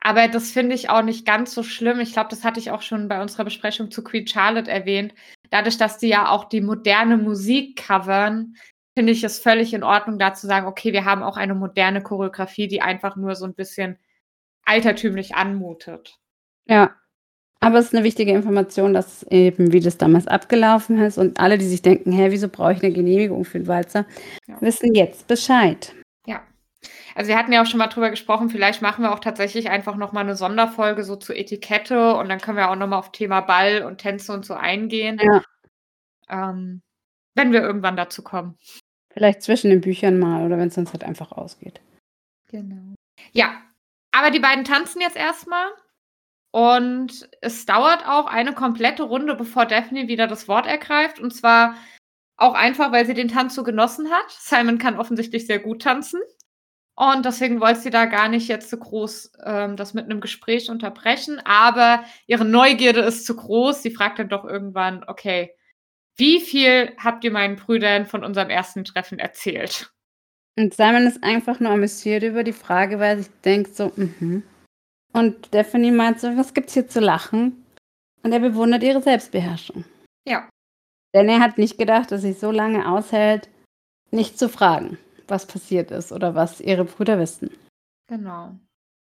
Aber das finde ich auch nicht ganz so schlimm. Ich glaube, das hatte ich auch schon bei unserer Besprechung zu Queen Charlotte erwähnt. Dadurch, dass die ja auch die moderne Musik covern, finde ich es völlig in Ordnung, da zu sagen, okay, wir haben auch eine moderne Choreografie, die einfach nur so ein bisschen altertümlich anmutet. Ja, aber es ist eine wichtige Information, dass eben, wie das damals abgelaufen ist und alle, die sich denken, hä, wieso brauche ich eine Genehmigung für den Walzer, ja. wissen jetzt Bescheid. Ja. Also wir hatten ja auch schon mal drüber gesprochen, vielleicht machen wir auch tatsächlich einfach nochmal eine Sonderfolge so zur Etikette und dann können wir auch nochmal auf Thema Ball und Tänze und so eingehen. Ja. Ähm, wenn wir irgendwann dazu kommen. Vielleicht zwischen den Büchern mal oder wenn es sonst halt einfach ausgeht. Genau. Ja, aber die beiden tanzen jetzt erstmal. Und es dauert auch eine komplette Runde, bevor Daphne wieder das Wort ergreift. Und zwar auch einfach, weil sie den Tanz so genossen hat. Simon kann offensichtlich sehr gut tanzen. Und deswegen wollte sie da gar nicht jetzt so groß ähm, das mit einem Gespräch unterbrechen. Aber ihre Neugierde ist zu groß. Sie fragt dann doch irgendwann, okay, wie viel habt ihr meinen Brüdern von unserem ersten Treffen erzählt? Und Simon ist einfach nur amüsiert über die Frage, weil er sich denkt so, mhm. Und Stephanie meint so, was gibt's hier zu lachen? Und er bewundert ihre Selbstbeherrschung. Ja. Denn er hat nicht gedacht, dass sie so lange aushält, nicht zu fragen was passiert ist oder was ihre Brüder wissen. Genau.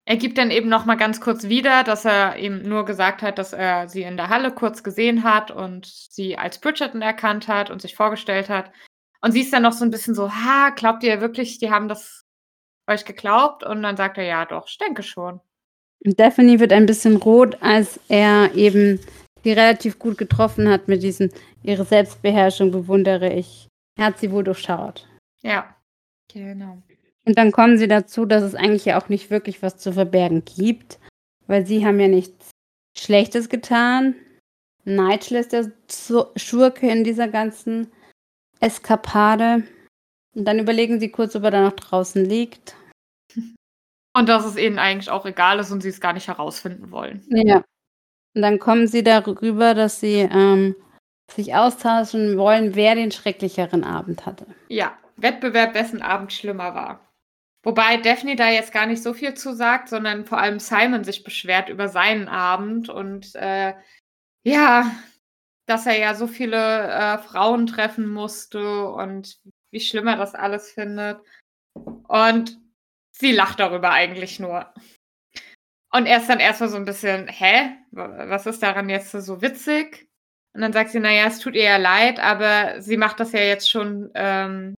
Er gibt dann eben noch mal ganz kurz wieder, dass er ihm nur gesagt hat, dass er sie in der Halle kurz gesehen hat und sie als Bridgerton erkannt hat und sich vorgestellt hat. Und sie ist dann noch so ein bisschen so, ha, glaubt ihr wirklich, die haben das euch geglaubt? Und dann sagt er, ja, doch, ich denke schon. Und Daphne wird ein bisschen rot, als er eben sie relativ gut getroffen hat mit diesem, ihre Selbstbeherrschung bewundere ich. Er hat sie wohl durchschaut. Ja. Genau. Und dann kommen sie dazu, dass es eigentlich ja auch nicht wirklich was zu verbergen gibt, weil sie haben ja nichts Schlechtes getan. Nigel ist der Schurke in dieser ganzen Eskapade. Und dann überlegen sie kurz, ob er da noch draußen liegt. [laughs] Und dass es ihnen eigentlich auch egal ist und sie es gar nicht herausfinden wollen. Ja. Und dann kommen sie darüber, dass sie ähm, sich austauschen wollen, wer den schrecklicheren Abend hatte. Ja, Wettbewerb, wessen Abend schlimmer war. Wobei Daphne da jetzt gar nicht so viel zu sagt, sondern vor allem Simon sich beschwert über seinen Abend und äh, ja, dass er ja so viele äh, Frauen treffen musste und wie schlimm er das alles findet. Und sie lacht darüber eigentlich nur. Und er ist dann erstmal so ein bisschen, hä? Was ist daran jetzt so witzig? Und dann sagt sie, naja, es tut ihr ja leid, aber sie macht das ja jetzt schon ähm,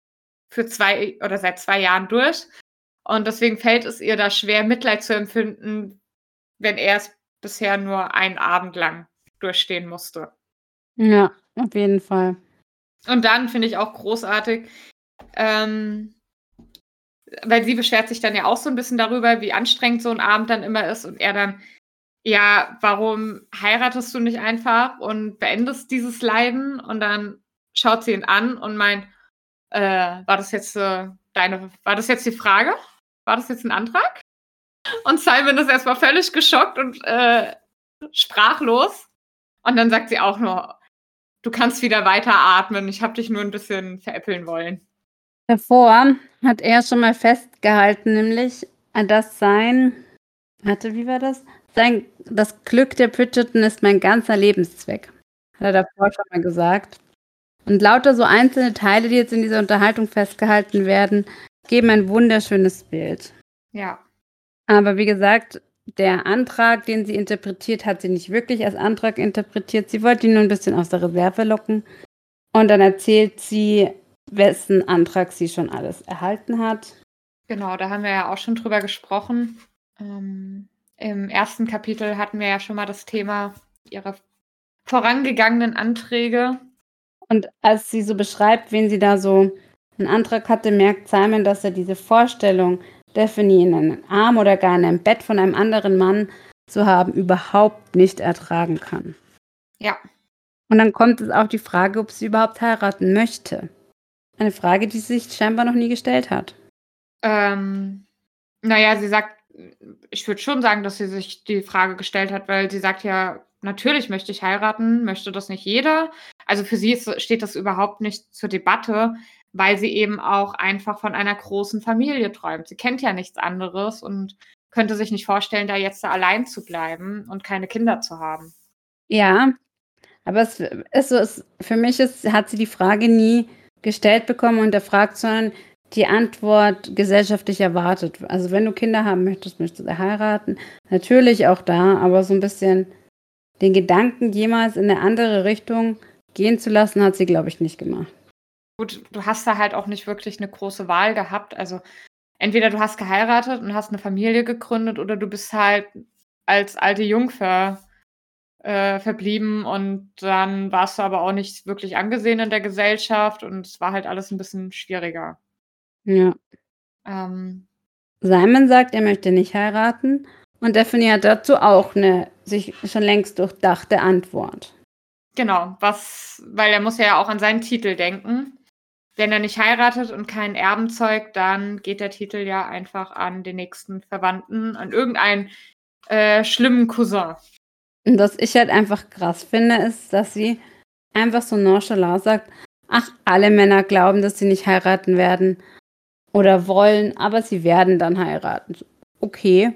für zwei oder seit zwei Jahren durch. Und deswegen fällt es ihr da schwer, Mitleid zu empfinden, wenn er es bisher nur einen Abend lang durchstehen musste. Ja, auf jeden Fall. Und dann finde ich auch großartig, ähm, weil sie beschwert sich dann ja auch so ein bisschen darüber, wie anstrengend so ein Abend dann immer ist und er dann, ja, warum heiratest du nicht einfach und beendest dieses Leiden? Und dann schaut sie ihn an und meint, äh, war das jetzt äh, deine, war das jetzt die Frage? War das jetzt ein Antrag? Und Simon ist erstmal völlig geschockt und äh, sprachlos. Und dann sagt sie auch nur, du kannst wieder weiter atmen. Ich habe dich nur ein bisschen veräppeln wollen. Davor hat er schon mal festgehalten, nämlich, dass sein, warte, wie war das? Sein, das Glück der Bridgerton ist mein ganzer Lebenszweck. Hat er davor schon mal gesagt. Und lauter so einzelne Teile, die jetzt in dieser Unterhaltung festgehalten werden, geben ein wunderschönes Bild. Ja. Aber wie gesagt, der Antrag, den sie interpretiert, hat sie nicht wirklich als Antrag interpretiert. Sie wollte ihn nur ein bisschen aus der Reserve locken. Und dann erzählt sie, wessen Antrag sie schon alles erhalten hat. Genau, da haben wir ja auch schon drüber gesprochen. Ähm, Im ersten Kapitel hatten wir ja schon mal das Thema ihrer vorangegangenen Anträge. Und als sie so beschreibt, wen sie da so einen Antrag hatte, merkt Simon, dass er diese Vorstellung, Daphne in einem Arm oder gar in einem Bett von einem anderen Mann zu haben, überhaupt nicht ertragen kann. Ja. Und dann kommt es auch die Frage, ob sie überhaupt heiraten möchte. Eine Frage, die sie sich scheinbar noch nie gestellt hat. Ähm, naja, sie sagt, ich würde schon sagen, dass sie sich die Frage gestellt hat, weil sie sagt ja, natürlich möchte ich heiraten, möchte das nicht jeder. Also für sie ist, steht das überhaupt nicht zur Debatte, weil sie eben auch einfach von einer großen Familie träumt. Sie kennt ja nichts anderes und könnte sich nicht vorstellen, da jetzt allein zu bleiben und keine Kinder zu haben. Ja, aber es, es, es, für mich ist, hat sie die Frage nie gestellt bekommen und erfragt, sondern die Antwort gesellschaftlich erwartet. Also wenn du Kinder haben möchtest, möchtest du heiraten. Natürlich auch da, aber so ein bisschen den Gedanken jemals in eine andere Richtung gehen zu lassen, hat sie, glaube ich, nicht gemacht. Gut, du hast da halt auch nicht wirklich eine große Wahl gehabt. Also entweder du hast geheiratet und hast eine Familie gegründet oder du bist halt als alte Jungfer äh, verblieben und dann warst du aber auch nicht wirklich angesehen in der Gesellschaft und es war halt alles ein bisschen schwieriger. Ja. Ähm, Simon sagt, er möchte nicht heiraten und Daphne hat dazu auch eine sich schon längst durchdachte Antwort. Genau, was, weil er muss ja auch an seinen Titel denken. Wenn er nicht heiratet und keinen Erben zeugt, dann geht der Titel ja einfach an den nächsten Verwandten, an irgendeinen äh, schlimmen Cousin. Und was ich halt einfach krass finde, ist, dass sie einfach so nonchalant sagt, ach, alle Männer glauben, dass sie nicht heiraten werden oder wollen, aber sie werden dann heiraten. Okay,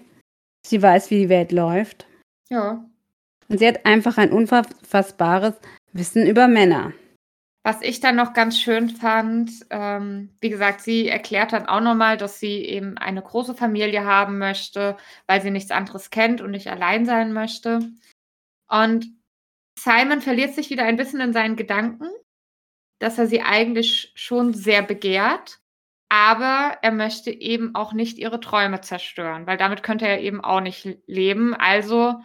sie weiß, wie die Welt läuft. Ja. Und sie hat einfach ein unfassbares Wissen über Männer. Was ich dann noch ganz schön fand, ähm, wie gesagt, sie erklärt dann auch nochmal, dass sie eben eine große Familie haben möchte, weil sie nichts anderes kennt und nicht allein sein möchte. Und Simon verliert sich wieder ein bisschen in seinen Gedanken, dass er sie eigentlich schon sehr begehrt, aber er möchte eben auch nicht ihre Träume zerstören, weil damit könnte er eben auch nicht leben. Also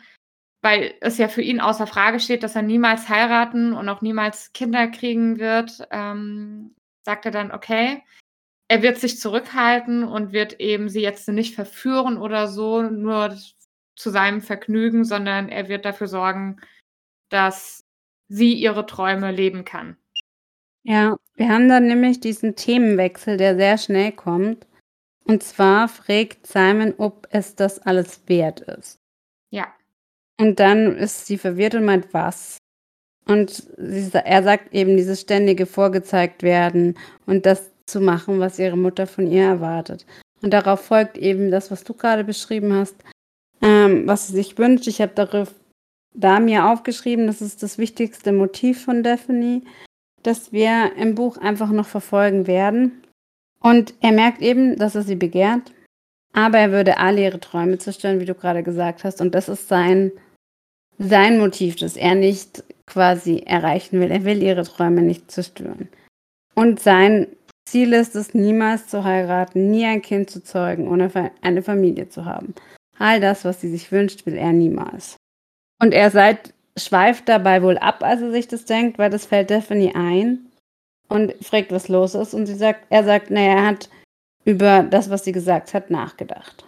weil es ja für ihn außer Frage steht, dass er niemals heiraten und auch niemals Kinder kriegen wird, ähm, sagt er dann, okay, er wird sich zurückhalten und wird eben sie jetzt nicht verführen oder so, nur zu seinem Vergnügen, sondern er wird dafür sorgen, dass sie ihre Träume leben kann. Ja, wir haben dann nämlich diesen Themenwechsel, der sehr schnell kommt. Und zwar fragt Simon, ob es das alles wert ist. Ja. Und dann ist sie verwirrt und meint, was? Und sie, er sagt eben, dieses ständige vorgezeigt werden und das zu machen, was ihre Mutter von ihr erwartet. Und darauf folgt eben das, was du gerade beschrieben hast, ähm, was sie sich wünscht. Ich habe darauf da mir aufgeschrieben, das ist das wichtigste Motiv von Daphne, das wir im Buch einfach noch verfolgen werden. Und er merkt eben, dass er sie begehrt, aber er würde alle ihre Träume zerstören, wie du gerade gesagt hast. Und das ist sein sein Motiv, das er nicht quasi erreichen will. Er will ihre Träume nicht zerstören. Und sein Ziel ist es, niemals zu heiraten, nie ein Kind zu zeugen oder eine Familie zu haben. All das, was sie sich wünscht, will er niemals. Und er seid, schweift dabei wohl ab, als er sich das denkt, weil das fällt Daphne ein und fragt, was los ist. Und sie sagt, er sagt, naja, er hat über das, was sie gesagt hat, nachgedacht.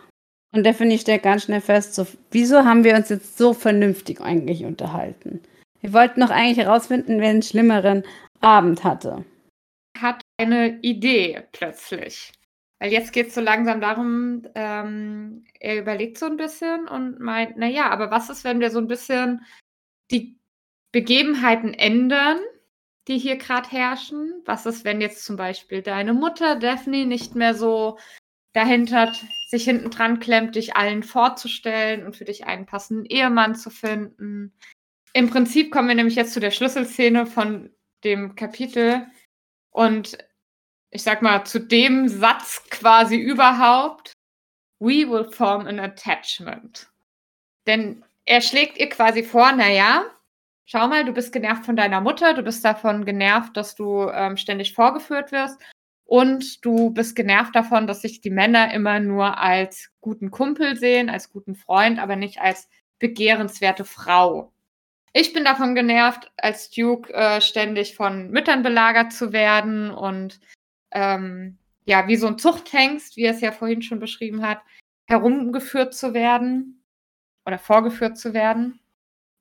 Und Daphne stellt ganz schnell fest, so, wieso haben wir uns jetzt so vernünftig eigentlich unterhalten? Wir wollten doch eigentlich herausfinden, wer einen schlimmeren Abend hatte. Hat eine Idee plötzlich. Weil jetzt geht es so langsam darum, ähm, er überlegt so ein bisschen und meint, naja, aber was ist, wenn wir so ein bisschen die Begebenheiten ändern, die hier gerade herrschen? Was ist, wenn jetzt zum Beispiel deine Mutter Daphne nicht mehr so dahinter sich hinten dran klemmt, dich allen vorzustellen und für dich einen passenden Ehemann zu finden. Im Prinzip kommen wir nämlich jetzt zu der Schlüsselszene von dem Kapitel und ich sag mal zu dem Satz quasi überhaupt. We will form an attachment. Denn er schlägt ihr quasi vor, naja, schau mal, du bist genervt von deiner Mutter, du bist davon genervt, dass du ähm, ständig vorgeführt wirst und du bist genervt davon, dass sich die Männer immer nur als guten Kumpel sehen, als guten Freund, aber nicht als begehrenswerte Frau. Ich bin davon genervt, als Duke äh, ständig von Müttern belagert zu werden und ähm, ja, wie so ein Zuchthengst, wie er es ja vorhin schon beschrieben hat, herumgeführt zu werden oder vorgeführt zu werden.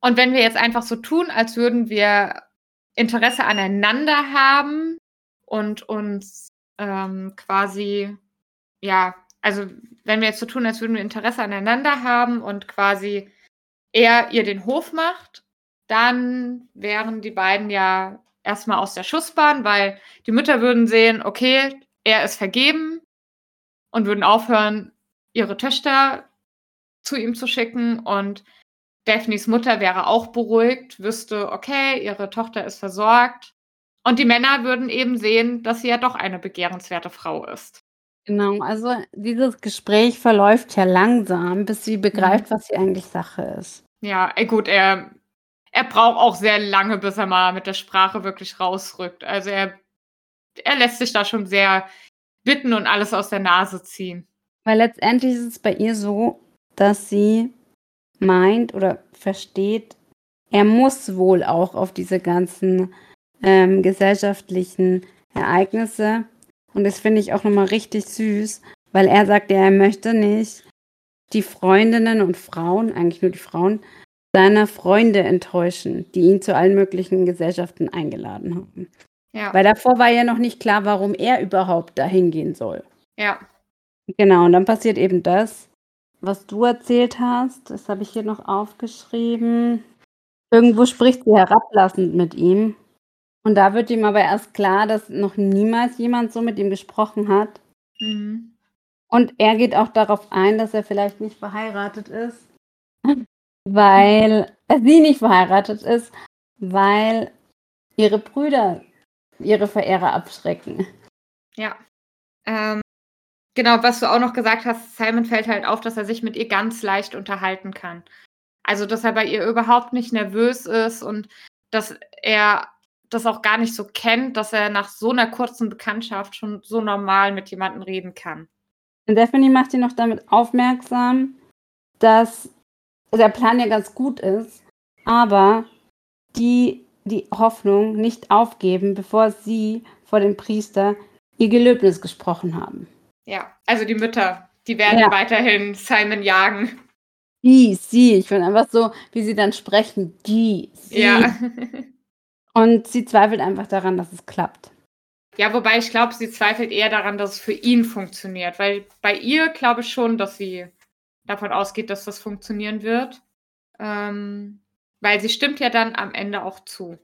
Und wenn wir jetzt einfach so tun, als würden wir Interesse aneinander haben und uns ähm, quasi, ja, also wenn wir jetzt so tun, als würden wir Interesse aneinander haben und quasi er ihr den Hof macht, dann wären die beiden ja erstmal aus der Schussbahn, weil die Mütter würden sehen, okay, er ist vergeben und würden aufhören, ihre Töchter zu ihm zu schicken. Und Daphnes Mutter wäre auch beruhigt, wüsste, okay, ihre Tochter ist versorgt und die Männer würden eben sehen, dass sie ja doch eine begehrenswerte Frau ist. Genau, also dieses Gespräch verläuft ja langsam, bis sie begreift, mhm. was sie eigentlich Sache ist. Ja, gut, er, er braucht auch sehr lange, bis er mal mit der Sprache wirklich rausrückt. Also er, er lässt sich da schon sehr bitten und alles aus der Nase ziehen. Weil letztendlich ist es bei ihr so, dass sie meint oder versteht, er muss wohl auch auf diese ganzen ähm, gesellschaftlichen Ereignisse. Und das finde ich auch nochmal richtig süß, weil er sagt er möchte nicht die Freundinnen und Frauen, eigentlich nur die Frauen, seiner Freunde enttäuschen, die ihn zu allen möglichen Gesellschaften eingeladen haben. Ja. Weil davor war ja noch nicht klar, warum er überhaupt dahin gehen soll. Ja. Genau, und dann passiert eben das, was du erzählt hast. Das habe ich hier noch aufgeschrieben. Irgendwo spricht sie herablassend mit ihm. Und da wird ihm aber erst klar, dass noch niemals jemand so mit ihm gesprochen hat. Mhm. Und er geht auch darauf ein, dass er vielleicht nicht verheiratet ist, [laughs] weil äh, sie nicht verheiratet ist, weil ihre Brüder ihre Verehrer abschrecken. Ja. Ähm, genau, was du auch noch gesagt hast, Simon fällt halt auf, dass er sich mit ihr ganz leicht unterhalten kann. Also, dass er bei ihr überhaupt nicht nervös ist und dass er das auch gar nicht so kennt, dass er nach so einer kurzen Bekanntschaft schon so normal mit jemandem reden kann. Und Daphne macht ihn noch damit aufmerksam, dass der Plan ja ganz gut ist, aber die die Hoffnung nicht aufgeben, bevor sie vor dem Priester ihr Gelöbnis gesprochen haben. Ja, also die Mütter, die werden Ja. weiterhin Simon jagen. Die, sie, ich finde einfach so, wie sie dann sprechen, die, sie. Ja. [laughs] Und sie zweifelt einfach daran, dass es klappt. Ja, wobei ich glaube, sie zweifelt eher daran, dass es für ihn funktioniert. Weil bei ihr glaube ich schon, dass sie davon ausgeht, dass das funktionieren wird. Ähm, weil sie stimmt ja dann am Ende auch zu.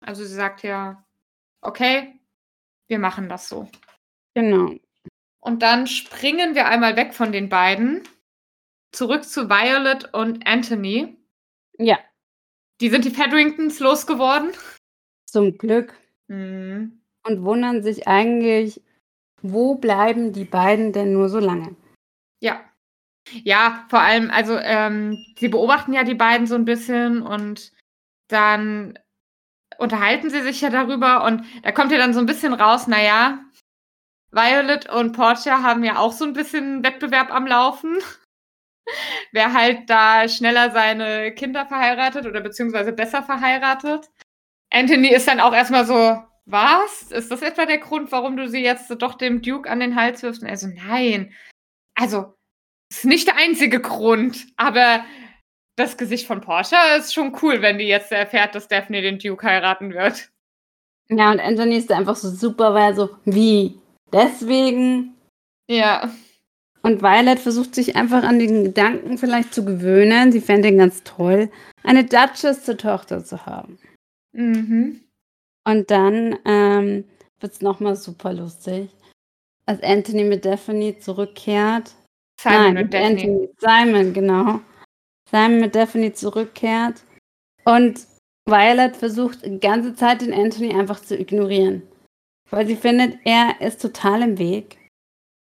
Also sie sagt ja, okay, wir machen das so. Genau. Und dann springen wir einmal weg von den beiden. Zurück zu Violet und Anthony. Ja, Die sind die Fedringtons losgeworden. Zum Glück. Mhm. Und wundern sich eigentlich, wo bleiben die beiden denn nur so lange? Ja. Ja, vor allem, also ähm, sie beobachten ja die beiden so ein bisschen und dann unterhalten sie sich ja darüber und da kommt ja dann so ein bisschen raus, naja, Violet und Portia haben ja auch so ein bisschen Wettbewerb am Laufen. [laughs] Wer halt da schneller seine Kinder verheiratet oder beziehungsweise besser verheiratet. Anthony ist dann auch erstmal so, was? Ist das etwa der Grund, warum du sie jetzt doch dem Duke an den Hals wirfst? Und er so, nein. Also, ist nicht der einzige Grund, aber das Gesicht von Porsche ist schon cool, wenn die jetzt erfährt, dass Daphne den Duke heiraten wird. Ja, und Anthony ist da einfach so super, weil er so, wie? Deswegen? Ja. Und Violet versucht sich einfach an den Gedanken vielleicht zu gewöhnen. Sie fände ihn ganz toll, eine Duchess zur Tochter zu haben. Mhm. Und dann ähm, wird es nochmal super lustig, als Anthony mit Daphne zurückkehrt. Simon Nein, und mit Daphne. Anthony. Simon, genau. Simon mit Daphne zurückkehrt. Und Violet versucht die ganze Zeit den Anthony einfach zu ignorieren. Weil sie findet, er ist total im Weg.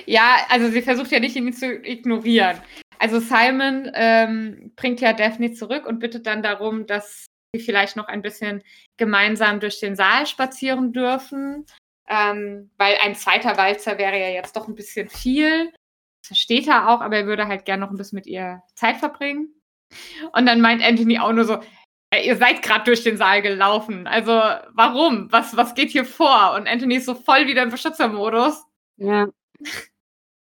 Ja, also sie versucht ja nicht, ihn zu ignorieren. Also Simon ähm, bringt ja Daphne zurück und bittet dann darum, dass sie vielleicht noch ein bisschen gemeinsam durch den Saal spazieren dürfen. Ähm, weil ein zweiter Walzer wäre ja jetzt doch ein bisschen viel. Das versteht er auch, aber er würde halt gerne noch ein bisschen mit ihr Zeit verbringen. Und dann meint Anthony auch nur so, "Ey, ihr seid gerade durch den Saal gelaufen. Also warum? Was, was geht hier vor? Und Anthony ist so voll wieder im Beschützermodus. Ja.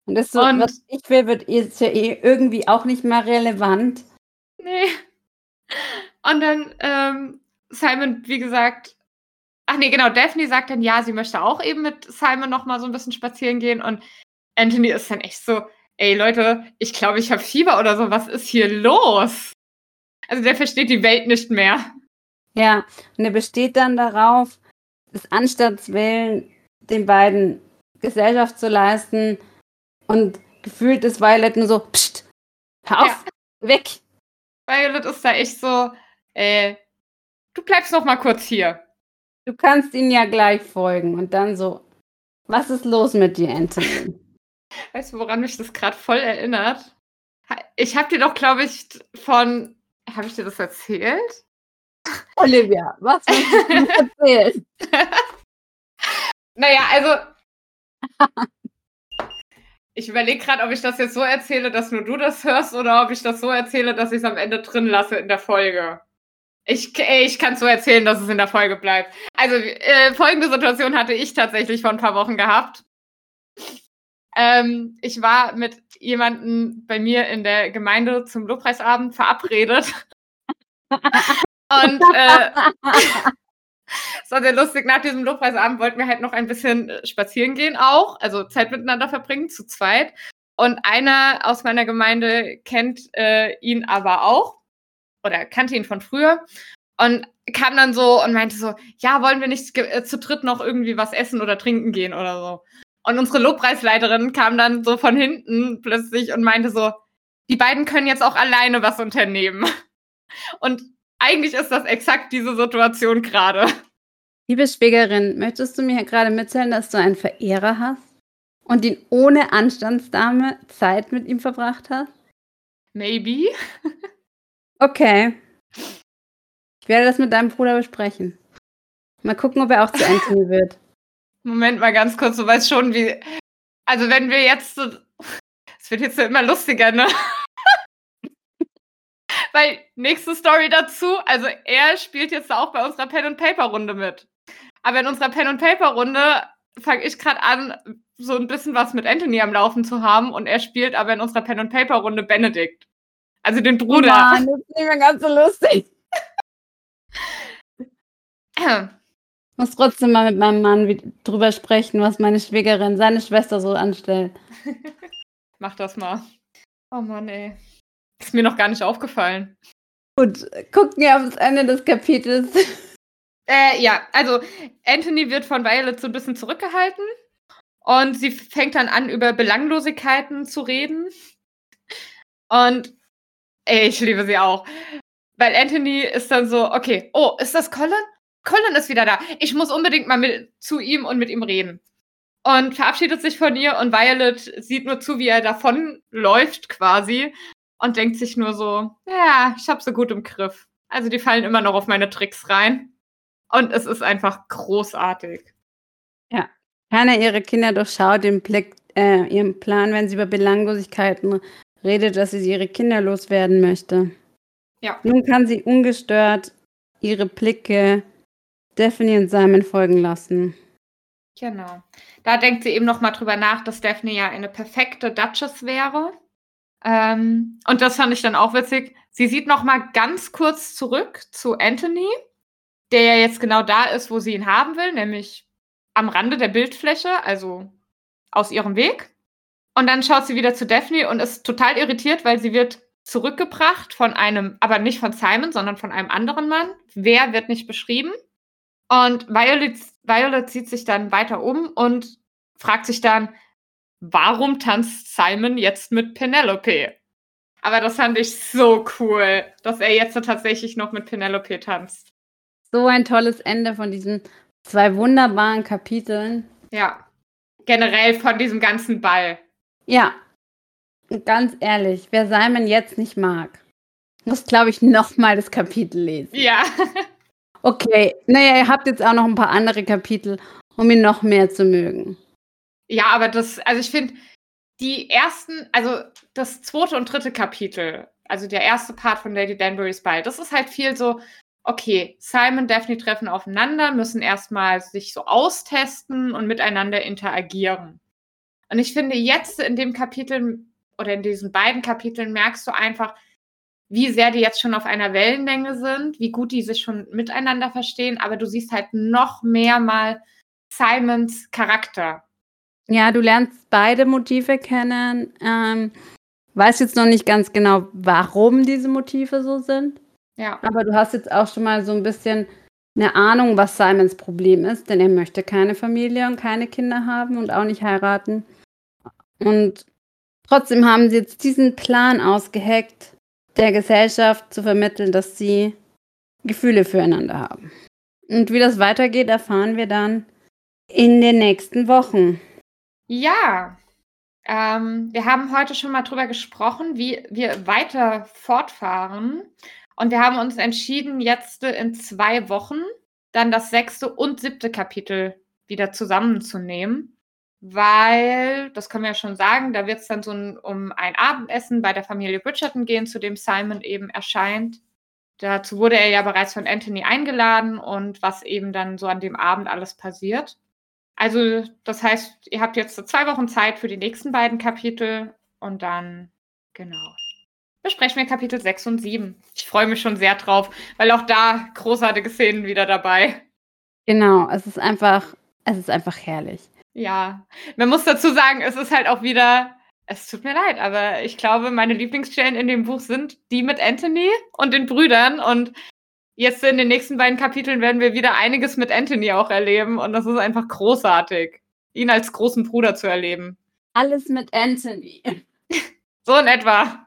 Und das ist so, Und- was ich will, wird ist ja eh irgendwie auch nicht mehr relevant. Nee. Und dann ähm, Simon, wie gesagt, ach nee, genau, Daphne sagt dann, ja, sie möchte auch eben mit Simon noch mal so ein bisschen spazieren gehen und Anthony ist dann echt so, ey Leute, ich glaube, ich habe Fieber oder so, was ist hier los? Also der versteht die Welt nicht mehr. Ja, und er besteht dann darauf, des Anstands willen, den beiden Gesellschaft zu leisten. Und gefühlt ist Violet nur so, pst, hör auf, weg. Violet ist da echt so, äh, du bleibst noch mal kurz hier. Du kannst ihnen ja gleich folgen. Und dann so, was ist los mit dir, Anthony? [laughs] Weißt du, woran mich das gerade voll erinnert? Ich habe dir doch, glaube ich, von, habe ich dir das erzählt? [laughs] Olivia, was willst du mir [laughs] erzählen? Naja, also. Ich überlege gerade, ob ich das jetzt so erzähle, dass nur du das hörst, oder ob ich das so erzähle, dass ich es am Ende drin lasse in der Folge. Ich, ich kann es so erzählen, dass es in der Folge bleibt. Also, äh, folgende Situation hatte ich tatsächlich vor ein paar Wochen gehabt. Ähm, ich war mit jemandem bei mir in der Gemeinde zum Lobpreisabend verabredet. [laughs] Und äh, Es war sehr lustig. Nach diesem Lobpreisabend wollten wir halt noch ein bisschen äh, spazieren gehen auch, also Zeit miteinander verbringen, zu zweit. Und einer aus meiner Gemeinde kennt äh, ihn aber auch oder kannte ihn von früher und kam dann so und meinte so, ja, wollen wir nicht äh, zu dritt noch irgendwie was essen oder trinken gehen oder so. Und unsere Lobpreisleiterin kam dann so von hinten plötzlich und meinte so, die beiden können jetzt auch alleine was unternehmen. [laughs] Und eigentlich ist das exakt diese Situation gerade. Liebe Schwägerin, möchtest du mir gerade mitteilen, dass du einen Verehrer hast und ihn ohne Anstandsdame Zeit mit ihm verbracht hast? Maybe. [laughs] okay. Ich werde das mit deinem Bruder besprechen. Mal gucken, ob er auch zu [laughs] Anthony wird. Moment mal ganz kurz, du weißt schon, wie. Also, wenn wir jetzt so. Es wird jetzt immer lustiger, ne? [laughs] Weil nächste Story dazu, also er spielt jetzt auch bei unserer Pen and Paper Runde mit. Aber in unserer Pen and Paper Runde fange ich gerade an, so ein bisschen was mit Anthony am Laufen zu haben und er spielt aber in unserer Pen and Paper Runde Benedikt. Also den Bruder. Oh Mann, das ist nicht mehr ganz so lustig. Ich [clears throat] muss trotzdem mal mit meinem Mann drüber sprechen, was meine Schwägerin, seine Schwester so anstellt. [laughs] Mach das mal. Oh Mann, ey. Ist mir noch gar nicht aufgefallen. Gut, gucken wir aufs Ende des Kapitels. [laughs] Äh, ja, also Anthony wird von Violet so ein bisschen zurückgehalten und sie fängt dann an, über Belanglosigkeiten zu reden. Und ey, ich liebe sie auch. Weil Anthony ist dann so, okay, oh, ist das Colin? Colin ist wieder da. Ich muss unbedingt mal mit, zu ihm und mit ihm reden. Und verabschiedet sich von ihr und Violet sieht nur zu, wie er davonläuft quasi und denkt sich nur so, ja, ich hab sie gut im Griff. Also die fallen immer noch auf meine Tricks rein. Und es ist einfach großartig. Ja. Keiner ihrer Kinder durchschaut den Blick, äh, ihren Plan, wenn sie über Belanglosigkeiten redet, dass sie ihre Kinder loswerden möchte. Ja. Nun kann sie ungestört ihre Blicke Daphne und Simon folgen lassen. Genau. Da denkt sie eben noch mal drüber nach, dass Daphne ja eine perfekte Duchess wäre. Ähm, und das fand ich dann auch witzig. Sie sieht noch mal ganz kurz zurück zu Anthony, der ja jetzt genau da ist, wo sie ihn haben will, nämlich am Rande der Bildfläche, also aus ihrem Weg. Und dann schaut sie wieder zu Daphne und ist total irritiert, weil sie wird zurückgebracht von einem, aber nicht von Simon, sondern von einem anderen Mann. Wer wird nicht beschrieben? Und Violet, Violet zieht sich dann weiter um und fragt sich dann, warum tanzt Simon jetzt mit Penelope? Aber das fand ich so cool, dass er jetzt tatsächlich noch mit Penelope tanzt. So ein tolles Ende von diesen zwei wunderbaren Kapiteln. Ja. Generell von diesem ganzen Ball. Ja. Ganz ehrlich, wer Simon jetzt nicht mag, muss, glaube ich, nochmal das Kapitel lesen. Ja. [laughs] okay. Naja, ihr habt jetzt auch noch ein paar andere Kapitel, um ihn noch mehr zu mögen. Ja, aber das, also ich finde, die ersten, also das zweite und dritte Kapitel, also der erste Part von Lady Danbury's Ball, das ist halt viel so, okay, Simon und Daphne treffen aufeinander, müssen erstmal sich so austesten und miteinander interagieren. Und ich finde, jetzt in dem Kapitel oder in diesen beiden Kapiteln merkst du einfach, wie sehr die jetzt schon auf einer Wellenlänge sind, wie gut die sich schon miteinander verstehen, aber du siehst halt noch mehr mal Simons Charakter. Ja, du lernst beide Motive kennen. Ähm, weiß jetzt noch nicht ganz genau, warum diese Motive so sind. Ja. Aber du hast jetzt auch schon mal so ein bisschen eine Ahnung, was Simons Problem ist, denn er möchte keine Familie und keine Kinder haben und auch nicht heiraten. Und trotzdem haben sie jetzt diesen Plan ausgeheckt, der Gesellschaft zu vermitteln, dass sie Gefühle füreinander haben. Und wie das weitergeht, erfahren wir dann in den nächsten Wochen. Ja, ähm, wir haben heute schon mal drüber gesprochen, wie wir weiter fortfahren. Und wir haben uns entschieden, jetzt in zwei Wochen dann das sechste und siebte Kapitel wieder zusammenzunehmen. Weil, das können wir ja schon sagen, da wird es dann so ein, um ein Abendessen bei der Familie Bridgerton gehen, zu dem Simon eben erscheint. Dazu wurde er ja bereits von Anthony eingeladen und was eben dann so an dem Abend alles passiert. Also, das heißt, ihr habt jetzt so zwei Wochen Zeit für die nächsten beiden Kapitel und dann, genau, besprechen wir Kapitel 6 und 7. Ich freue mich schon sehr drauf, weil auch da großartige Szenen wieder dabei. Genau, es ist einfach, es ist einfach herrlich. Ja, man muss dazu sagen, es ist halt auch wieder, es tut mir leid, aber ich glaube, meine Lieblingsstellen in dem Buch sind die mit Anthony und den Brüdern und jetzt in den nächsten beiden Kapiteln werden wir wieder einiges mit Anthony auch erleben und das ist einfach großartig, ihn als großen Bruder zu erleben. Alles mit Anthony. [laughs] So in etwa.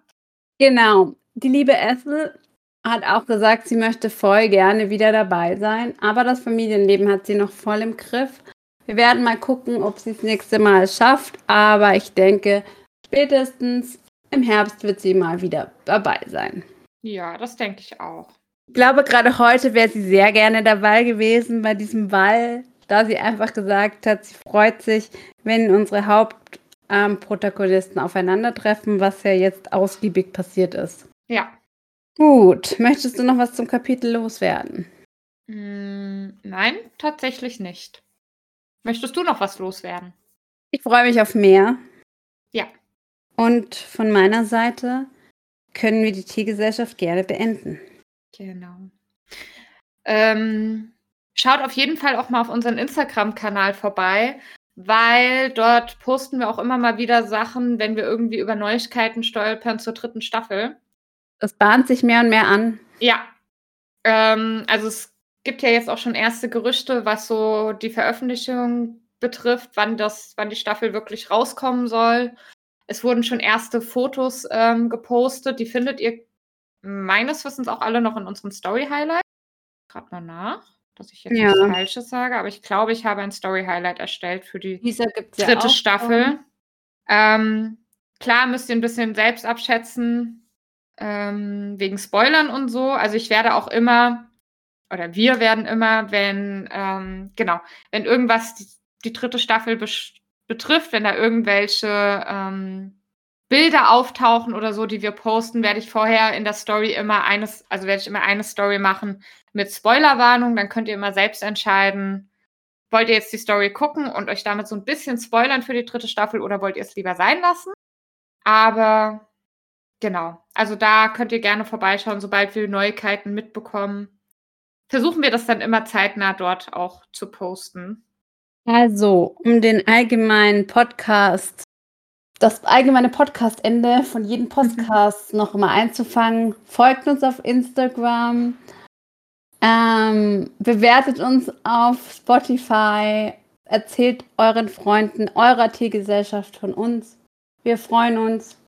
Genau. Die liebe Ethel hat auch gesagt, sie möchte voll gerne wieder dabei sein, aber das Familienleben hat sie noch voll im Griff. Wir werden mal gucken, ob sie es nächste Mal schafft, aber ich denke, spätestens im Herbst wird sie mal wieder dabei sein. Ja, das denke ich auch. Ich glaube, gerade heute wäre sie sehr gerne dabei gewesen bei diesem Ball, da sie einfach gesagt hat, sie freut sich, wenn unsere Hauptprotagonisten ähm, aufeinandertreffen, was ja jetzt ausgiebig passiert ist. Ja. Gut, möchtest du noch was zum Kapitel loswerden? Mm, nein, tatsächlich nicht. Möchtest du noch was loswerden? Ich freue mich auf mehr. Ja. Und von meiner Seite können wir die Tiergesellschaft gerne beenden. Genau. Ähm, schaut auf jeden Fall auch mal auf unseren Instagram-Kanal vorbei, weil dort posten wir auch immer mal wieder Sachen, wenn wir irgendwie über Neuigkeiten stolpern zur dritten Staffel. Das bahnt sich mehr und mehr an. Ja. Ähm, also es gibt ja jetzt auch schon erste Gerüchte, was so die Veröffentlichung betrifft, wann das, wann die Staffel wirklich rauskommen soll. Es wurden schon erste Fotos ähm, gepostet, die findet ihr meines Wissens auch alle noch in unserem Story-Highlight. Gerade mal nach, dass ich jetzt ja. nichts Falsches sage, aber ich glaube, ich habe ein Story-Highlight erstellt für die dritte ja Staffel. Ähm, klar müsst ihr ein bisschen selbst abschätzen, ähm, wegen Spoilern und so. Also ich werde auch immer, oder wir werden immer, wenn, ähm, genau, wenn irgendwas die, die dritte Staffel betrifft, wenn da irgendwelche ähm, Bilder auftauchen oder so, die wir posten, werde ich vorher in der Story immer eines, also werde ich immer eine Story machen mit Spoilerwarnung. Dann könnt ihr immer selbst entscheiden, wollt ihr jetzt die Story gucken und euch damit so ein bisschen spoilern für die dritte Staffel oder wollt ihr es lieber sein lassen? Aber genau, also da könnt ihr gerne vorbeischauen, sobald wir Neuigkeiten mitbekommen. Versuchen wir das dann immer zeitnah dort auch zu posten. Also, um den allgemeinen Podcast das allgemeine Podcast-Ende von jedem Podcast noch mal einzufangen. Folgt uns auf Instagram, ähm, bewertet uns auf Spotify, erzählt euren Freunden eurer Tiergesellschaft von uns. Wir freuen uns.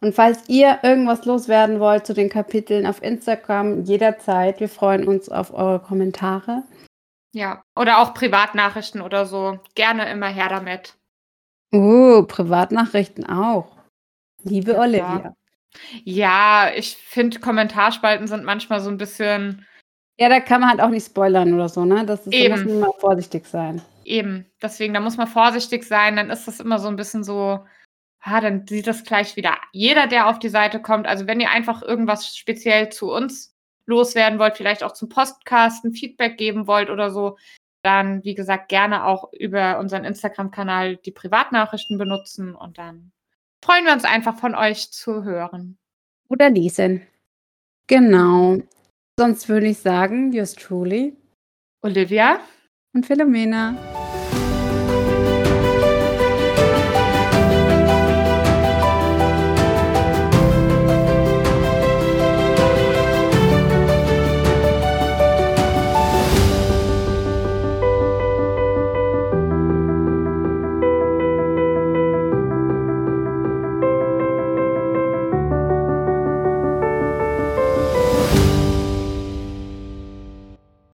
Und falls ihr irgendwas loswerden wollt zu den Kapiteln auf Instagram, jederzeit. Wir freuen uns auf eure Kommentare. Ja, oder auch Privatnachrichten oder so. Gerne immer her damit. Oh, Privatnachrichten auch. Liebe Olivia. Ja, ich finde, Kommentarspalten sind manchmal so ein bisschen. Ja, da kann man halt auch nicht spoilern oder so, ne? Das ist, da muss man mal vorsichtig sein. Eben, deswegen, da muss man vorsichtig sein, dann ist das immer so ein bisschen so, ah, dann sieht das gleich wieder jeder, der auf die Seite kommt. Also wenn ihr einfach irgendwas speziell zu uns loswerden wollt, vielleicht auch zum Podcast ein Feedback geben wollt oder so, dann, wie gesagt, gerne auch über unseren Instagram-Kanal die Privatnachrichten benutzen und dann freuen wir uns einfach von euch zu hören. Oder lesen. Genau. Sonst würde ich sagen, yours truly. Olivia. Und Philomena.